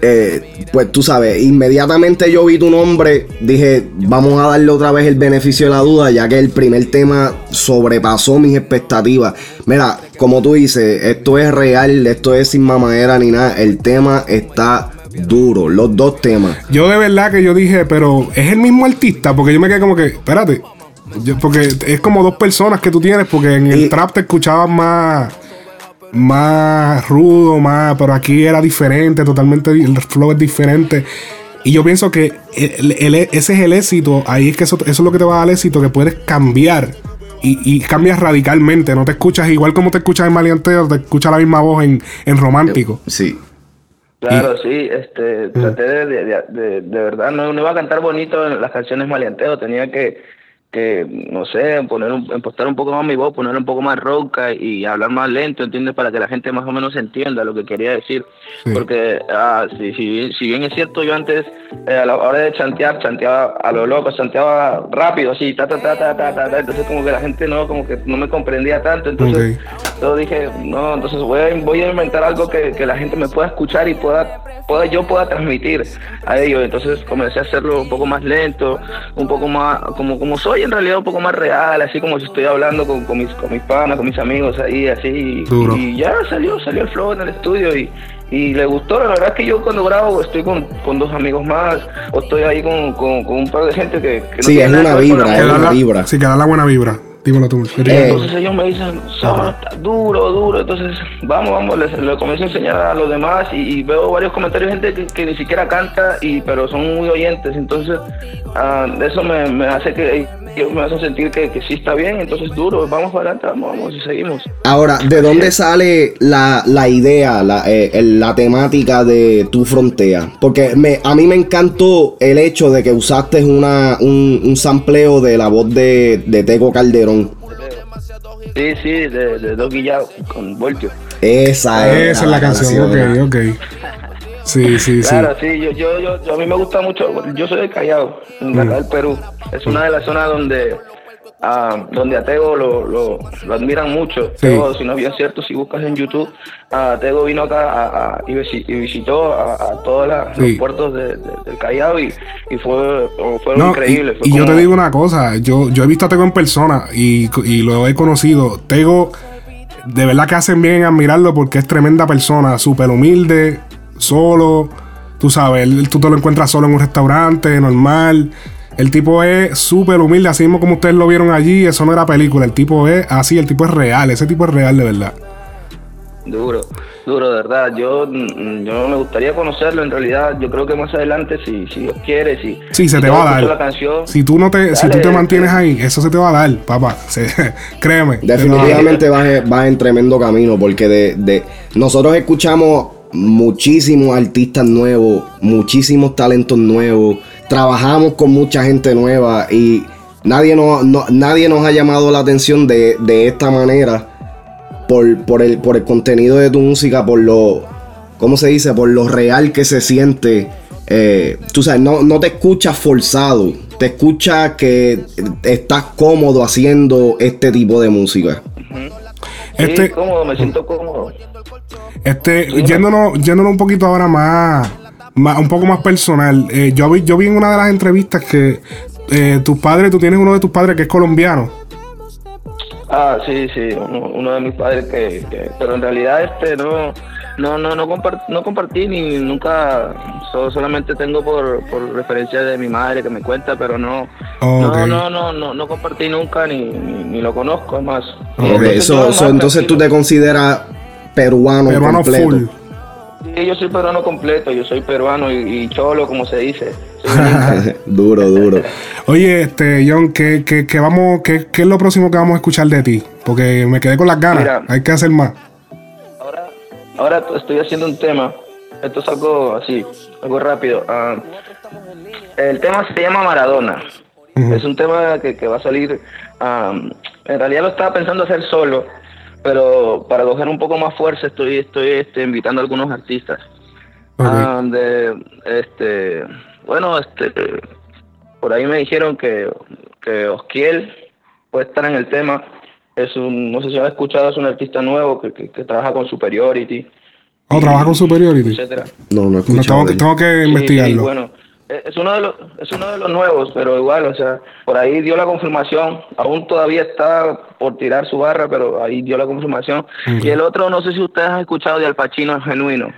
S5: eh, pues tú sabes, inmediatamente yo vi tu nombre, dije, vamos a darle otra vez el beneficio de la duda, ya que el primer tema sobrepasó mis expectativas. Mira, como tú dices, esto es real, esto es sin mamadera ni nada, el tema está duro, los dos temas.
S2: Yo de verdad que yo dije, pero es el mismo artista, porque yo me quedé como que, espérate, yo- porque es como dos personas que tú tienes, porque en el trap te escuchabas más, más rudo, más, pero aquí era diferente, totalmente, el flow es diferente. Y yo pienso que el- el- ese es el éxito, ahí es que eso, eso es lo que te va a dar éxito, que puedes cambiar. Y, y cambias radicalmente, no te escuchas igual como te escuchas en Malianteo, te escuchas la misma voz en, en Romántico.
S5: Sí.
S19: Claro, sí, este, traté de, de, de, de- de verdad, no, no iba a cantar bonito en las canciones maleanteo, tenía que, que, no sé, poner un, impostar un poco más mi voz, poner un poco más ronca y hablar más lento, ¿entiendes? Para que la gente más o menos entienda lo que quería decir. Porque, ah, si, si, bien, si bien es cierto, yo antes, eh, a la hora de chantear, chanteaba a lo loco, chanteaba rápido, así, ta, ta, ta, ta, ta, ta, ta, entonces como que la gente no, como que no me comprendía tanto, entonces... Yo dije, no, entonces voy a, voy a inventar algo que, que la gente me pueda escuchar y pueda, pueda yo pueda transmitir a ellos. Entonces comencé a hacerlo un poco más lento, un poco más, como, como soy en realidad, un poco más real, así como si estoy hablando con, con mis, con mis panas, con mis amigos ahí, así.
S2: Duro.
S19: Y ya salió, salió el flow en el estudio y, y le gustó. La verdad es que yo cuando grabo estoy con, con dos amigos más o estoy ahí con, con, con un par de gente que, que no
S5: Sí,
S19: tiene
S5: es una vibra, es una vibra.
S2: Sí, que da la buena vibra. Dímelo tú.
S19: Entonces ellos me dicen, "Saba, está duro, duro. Entonces, vamos, vamos, les, les comienzo a enseñar a los demás y, y veo varios comentarios de gente que, que ni siquiera canta, y pero son muy oyentes. Entonces, ah, eso me, me hace que ellos me hacen sentir que, que sí está bien. Entonces, duro, vamos para adelante, vamos, vamos y seguimos.
S5: Ahora, ¿de dónde sale la, la idea, la, eh, la temática de Tu Frontera? Porque me, a mí me encantó el hecho de que usaste una, un, un sampleo de la voz de, de Tego Calderón.
S19: Sí, sí, de, de Doggy Yao con Voltio.
S5: Esa es,
S2: Esa es la canción, ok, ok. Sí, sí, sí.
S19: Claro, sí, yo, yo, yo, yo- a mí me gusta mucho, yo soy de Callao, en la
S2: Mm.
S19: del Perú. Es una de las zonas donde, ah, donde a Tego lo, lo, lo admiran mucho.
S2: Sí.
S19: Tego, si no es bien cierto, si buscas en YouTube, ah, Tego vino acá a- a- y, visi- y visitó a, a todos
S2: Sí.
S19: los puertos de- de- del Callao y, y fue, fue
S2: No,
S19: increíble.
S2: y,
S19: fue
S2: y yo te digo una cosa, yo, yo he visto a Tego en persona y, y lo he conocido. Tego, de verdad que hacen bien en admirarlo porque es tremenda persona, súper humilde, solo, tú sabes, tú te lo encuentras solo en un restaurante, normal. El tipo es súper humilde, así mismo como ustedes lo vieron allí, eso no era película, el tipo es así, el tipo es real, ese tipo es real de verdad.
S19: Duro, duro, de verdad. Yo, mm, yo me gustaría conocerlo en realidad. Yo creo que más adelante, si, si Dios quiere, si,
S2: Sí, se
S19: si
S2: te va a dar.
S19: la canción,
S2: Si tú no te, si tú te mantienes ahí, eso se te va a dar, papá. [LAUGHS] Se- créeme.
S5: Definitivamente vas, en- vas en tremendo camino porque de, de- nosotros escuchamos muchísimos artistas nuevos, muchísimos talentos nuevos, trabajamos con mucha gente nueva y nadie nos, no- nadie nos ha llamado la atención de, de esta manera por, por, el, por el contenido de tu música, por lo, ¿cómo se dice? Por lo real que se siente. Eh, tú sabes, no, no te escuchas forzado, te escuchas que estás cómodo haciendo este tipo de música.
S2: Este-
S19: sí, cómodo, me siento cómodo.
S2: Este, yéndonos, yéndonos un poquito ahora más, más- un poco más personal. eh, yo, vi, yo vi en una de las entrevistas que eh, tus padres, tú tienes uno de tus padres que es colombiano.
S19: Ah, sí, sí, uno, uno de mis padres que, que- pero en realidad este no, no, no, no, compar- no compartí ni nunca, so- solamente tengo por, por referencia de mi madre que me cuenta, pero no,
S5: Oh,
S19: no, no, no, no, no compartí nunca ni, ni, ni lo conozco además.
S5: Ok,
S19: Entonces,
S5: so-
S19: más
S5: entonces tú te consideras peruano,
S2: Peruano
S5: completo.
S2: full.
S19: Sí, yo soy peruano completo, yo soy peruano y, y cholo, como se dice. [LAUGHS]
S5: duro, duro.
S2: Oye, este, John, ¿qué, qué, qué vamos, qué, qué es lo próximo que vamos a escuchar de ti? Porque me quedé con las ganas.
S19: Mira.
S2: Hay que hacer más.
S19: Ahora estoy haciendo un tema, esto es algo así, algo rápido. ah, el tema se llama Maradona. Es un tema que, que va a salir, ah, en realidad lo estaba pensando hacer solo, pero para coger un poco más fuerza estoy, estoy este, invitando a algunos artistas. Ah, de, este, bueno, este, por ahí me dijeron que, que Osquiel puede estar en el tema. Es un, no sé si has escuchado, es un artista nuevo que, que, que trabaja con Superiority,
S2: Oh, trabaja con Superiority.
S19: etcétera.
S5: No, no he
S2: No,
S5: escuchado.
S2: tengo,
S5: de
S2: que,
S5: él.
S2: tengo que investigarlo.
S19: sí, bueno, es uno de los es uno de los nuevos, pero igual, o sea, por ahí dio la confirmación. Aún todavía está por tirar su barra, pero ahí dio la confirmación. Y el otro, no sé si ustedes han escuchado de Al Pacino genuino.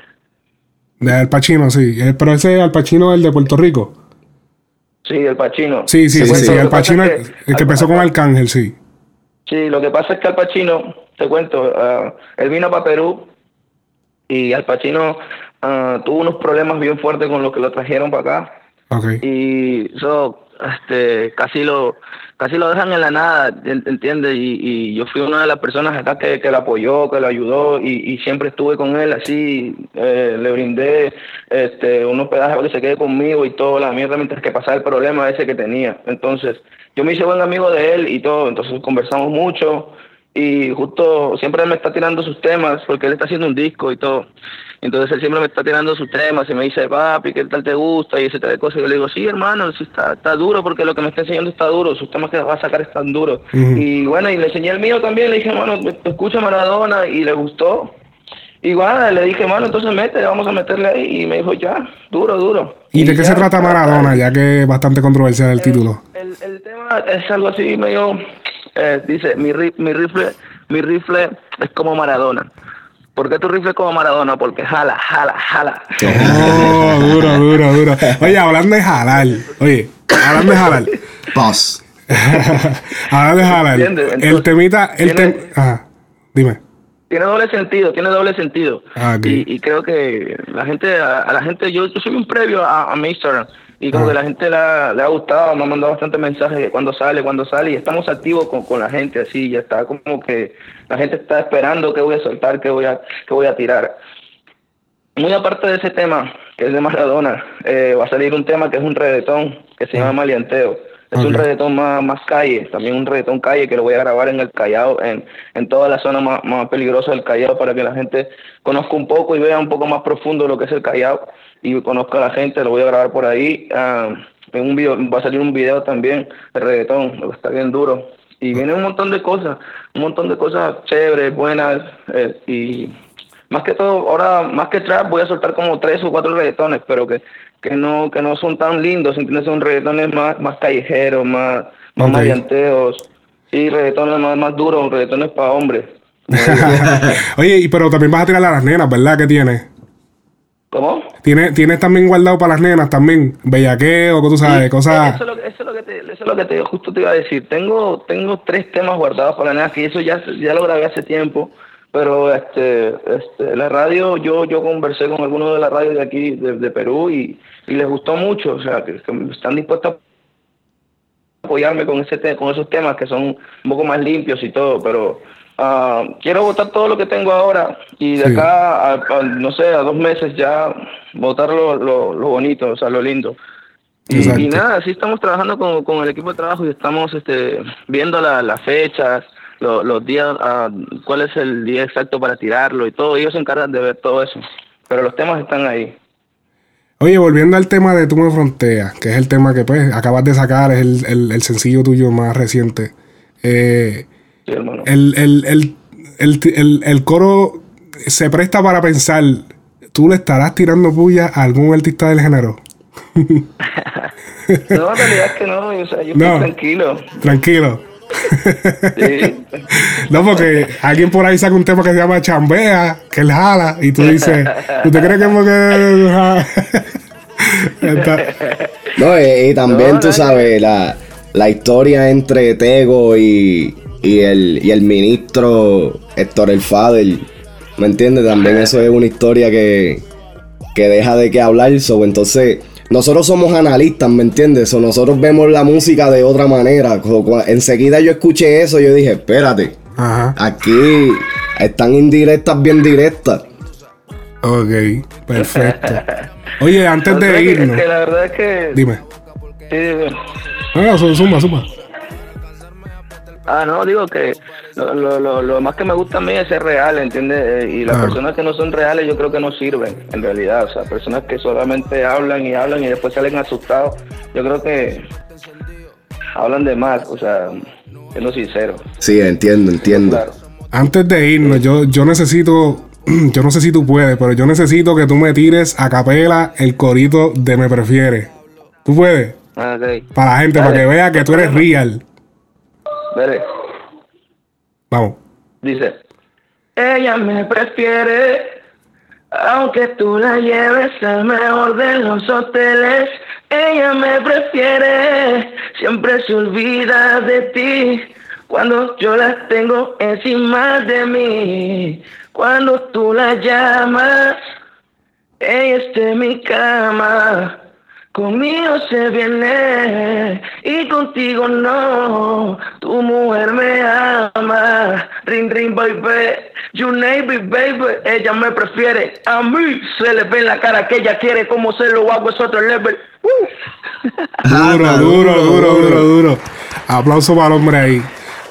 S2: De Al Pacino, sí. Eh, pero ese es Al Pacino, el de Puerto Rico.
S19: Sí, El Pacino.
S2: Sí, sí, sí. Al Pacino,
S19: es
S2: el,
S19: que
S2: el que
S19: Al-
S2: empezó con Arcángel, sí.
S19: Sí, lo que pasa es que Al Pacino, te cuento, ah, él vino para Perú y Al Pacino ah, tuvo unos problemas bien fuertes con los que lo trajeron para acá.
S2: Ok.
S19: y eso este casi lo casi lo dejan en la nada ¿en- ¿entiendes? Y, y yo fui una de las personas acá que, que lo apoyó que lo ayudó y, y siempre estuve con él así eh, le brindé este unos pedazos para que se quede conmigo y toda la mierda mientras que pasaba el problema ese que tenía entonces yo me hice buen amigo de él y todo entonces conversamos mucho y justo siempre me está tirando sus temas porque él está haciendo un disco y todo entonces él siempre me está tirando sus temas y me dice, papi, ¿qué tal te gusta? Y ese tipo de cosas. Y yo le digo, sí, hermano, sí está, está duro porque lo que me está enseñando está duro, sus temas que va a sacar están duros. Y bueno, y le enseñé el mío también, le dije, hermano, escucha Maradona y le gustó. Igual le dije, hermano, entonces mete, vamos a meterle ahí. Y me dijo, ya, duro, duro.
S2: ¿Y de qué
S19: ya,
S2: se trata Maradona? Ya que es bastante controversial el título.
S19: el, el tema es algo así medio eh, dice mi rifle mi rifle es como Maradona ¿por qué tu rifle es como Maradona? porque jala jala jala
S2: Oh, [LAUGHS] duro, duro, duro. Oye, hablando de halal. Oye, hablando de halal.
S5: Paz.
S2: Ahora déjala. El,
S19: ¿Entiendes?
S2: el
S19: Entonces,
S2: temita, el
S19: tiene-
S2: tem- Ajá. Dime.
S19: tiene doble sentido, tiene doble sentido.
S2: Ah, ok.
S19: y, y creo que la gente, a, a la gente, yo, yo soy un previo a, a mi Instagram y como
S2: Ah.
S19: que la gente le ha, le ha gustado, me ha mandado bastante mensajes de cuando sale, cuando sale y estamos activos con, con la gente así, ya está como que la gente está esperando que voy a soltar, que voy a, que voy a tirar. Muy aparte de ese tema, que es de Maradona, eh, va a salir un tema que es un reggaetón, que se llama Malianteo. Es un reggaetón más, más calle, también un reggaetón calle que lo voy a grabar en el Callao, en, en toda la zona más, más peligrosa del Callao para que la gente conozca un poco y vea un poco más profundo lo que es el Callao y conozca a la gente, lo voy a grabar por ahí. ah, en un video, va a salir un video también de reggaetón, está bien duro. Y viene un montón de cosas, un montón de cosas chéveres, buenas eh, y más que todo, ahora más que trap voy a soltar como tres o cuatro reggaetones, pero que, que no que no son tan lindos, ¿entiendes? Son reggaetones más, más callejeros, más, más
S2: Ok.
S19: maleanteos, sí, reggaetones más, más duros, reggaetones para hombres. [LAUGHS]
S2: Oye, y pero también vas a tirar a las nenas, ¿verdad? ¿Qué tienes?
S19: ¿Cómo?
S2: ¿Tienes, tienes también guardado para las nenas también? Bellaqueo, que tú sabes,
S19: Sí,
S2: cosas.
S19: Eso es lo, que- eso es lo que te, eso es lo que te, justo te iba a decir. Tengo, tengo tres temas guardados para nada, que eso ya, ya lo grabé hace tiempo, pero este, este, la radio, yo, yo conversé con algunos de la radio de aquí, de, de Perú, y, y les gustó mucho, o sea, que, que están dispuestos a apoyarme con ese con esos temas que son un poco más limpios y todo, pero ah, quiero votar todo lo que tengo ahora y de
S2: Sí.
S19: acá a, a, no sé, a dos meses ya votar lo, lo, lo bonito, o sea, lo lindo. Y, nada, así estamos trabajando con, con el equipo de trabajo y estamos este, viendo la- las fechas, lo- los días, ah, cuál es el día exacto para tirarlo y todo. Ellos se encargan de ver todo eso. Pero los temas están ahí.
S2: Oye, volviendo al tema de Tú me fronteas, que es el tema que pues acabas de sacar, es el, el- el sencillo tuyo más reciente. Eh,
S19: Sí, hermano.
S2: el, el, el, el, el- el coro se presta para pensar, ¿tú le estarás tirando puya a algún artista del género? [LAUGHS]
S19: No, en realidad es que no, o sea, yo
S2: No.
S19: estoy tranquilo.
S2: Tranquilo.
S19: Sí. [LAUGHS]
S2: No, porque alguien por ahí saca un tema que se llama Chambea, que él jala, y tú dices, ¿usted cree que es porque... [LAUGHS]
S5: No, y, y también
S19: No,
S5: tú
S19: no,
S5: sabes, la, la historia entre Tego y, y, el, y el ministro Héctor El Fader, ¿me entiendes? También eso es una historia que, que deja de qué hablar. So, entonces, nosotros somos analistas, ¿me entiendes? So, nosotros vemos la música de otra manera. Enseguida yo escuché eso y yo dije, espérate,
S2: Ajá.
S5: aquí están indirectas bien directas.
S2: Ok, perfecto. [LAUGHS] Oye, antes de irnos,
S19: es que la verdad es que...
S2: dime.
S19: Sí, dime.
S2: No, no, su- suma, suma.
S19: Ah, no, digo que lo, lo, más que me gusta a mí es ser real, ¿entiendes? Eh, Y las
S2: Claro.
S19: personas que no son reales yo creo que no sirven, en realidad. O sea, personas que solamente hablan y hablan y después salen asustados, yo creo que hablan de más, o sea, siendo sincero.
S5: Sí, entiendo, entiendo.
S19: Claro.
S2: Antes de irnos, yo, yo necesito, [CLEARS THROAT] yo no sé si tú puedes, pero yo necesito que tú me tires a capela el corito de Me Prefieres. ¿Tú puedes?
S19: Ah, ok.
S2: Para la gente, para que vea que tú eres real.
S19: Dale.
S2: Vamos.
S19: Dice, ella me prefiere, aunque tú la lleves al mejor de los hoteles. Ella me prefiere, siempre se olvida de ti. Cuando yo la tengo encima de mí, cuando tú la llamas, ella está en mi cama. Conmigo se viene y contigo no. Tu mujer me ama. Ring, ring, baby. You name it, baby. Ella me prefiere. A mí se le ve en la cara que ella quiere. Como se lo hago es otro level. [LAUGHS]
S2: Duro, duro, duro, duro, duro. Aplauso para el hombre ahí.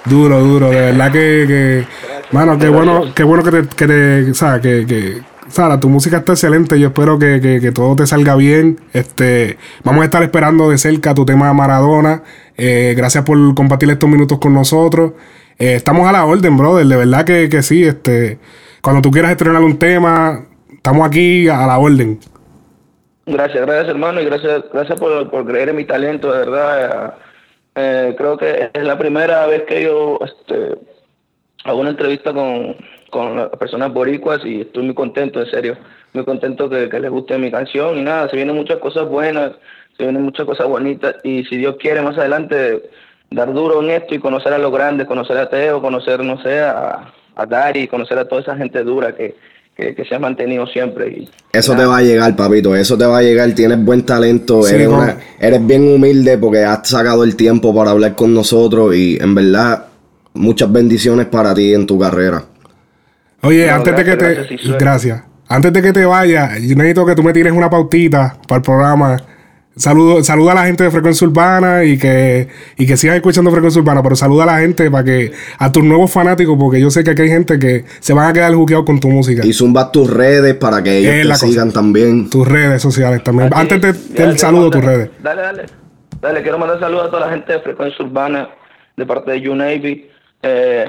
S2: Duro, duro. De verdad que, que mano, qué bueno, qué bueno que te, que te, sabes, que, que, Sara, tu música está excelente. Yo espero que, que, todo te salga bien. Este, vamos a estar esperando de cerca tu tema Maradona. Eh, gracias por compartir estos minutos con nosotros. Eh, estamos a la orden, brother. De verdad que, que sí. Este, cuando tú quieras estrenar un tema, estamos aquí a la orden.
S19: Gracias, gracias hermano y gracias, gracias por, por creer en mi talento, de verdad. Eh, creo que es la primera vez que yo este, hago una entrevista con, con las personas boricuas y estoy muy contento, en serio, muy contento que, que les guste mi canción y nada, se vienen muchas cosas buenas, se vienen muchas cosas bonitas y si Dios quiere más adelante dar duro en esto y conocer a los grandes, conocer a Teo, conocer, no sé, a, a Dari, conocer a toda esa gente dura que, que, que se ha mantenido siempre. Y,
S5: Eso te va a llegar, papito. Eso te va a llegar. Tienes buen talento.
S19: Sí,
S5: eres,
S19: ¿no?
S5: una- eres bien humilde porque has sacado el tiempo para hablar con nosotros. Y en verdad, muchas bendiciones para ti en tu carrera.
S2: Oye,
S5: No,
S2: antes de que
S5: gracias,
S2: te.
S5: gracias.
S2: Antes de que te vayas, yo necesito que tú me tires una pautita para el programa. Saludo, saluda a la gente de Frecuencia Urbana y que, y que sigan escuchando Frecuencia Urbana, pero saluda a la gente para que, a tus nuevos fanáticos, porque yo sé que aquí hay gente que se van a quedar juqueados con tu música.
S5: Y zumba tus redes para que ellos te
S2: cosa.
S5: sigan también.
S2: Tus redes sociales también.
S19: Aquí,
S2: Antes de- del saludo, tus
S19: dale,
S2: redes.
S19: Dale, dale. Dale, quiero mandar saludos a toda la gente de Frecuencia Urbana, de parte de U-Navy. Eh,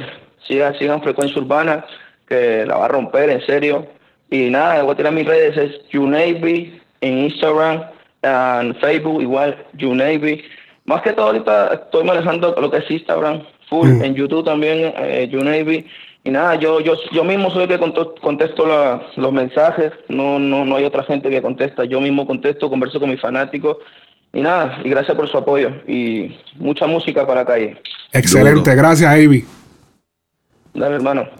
S19: sigan, sigan Frecuencia Urbana, que la va a romper, en serio. Y nada, voy a tirar mis redes, es U-Navy en Instagram, en Facebook igual, U-Navy. Más que todo ahorita estoy manejando lo que es Instagram, full,
S2: Mm.
S19: en YouTube también, eh, U-Navy. Y nada, yo, yo, yo mismo soy el que contesto la- los mensajes, no, no, no hay otra gente que contesta, yo mismo contesto, converso con mis fanáticos. Y nada, y gracias por su apoyo y mucha música para la calle.
S2: Excelente, gracias, Avi.
S19: Dale, hermano.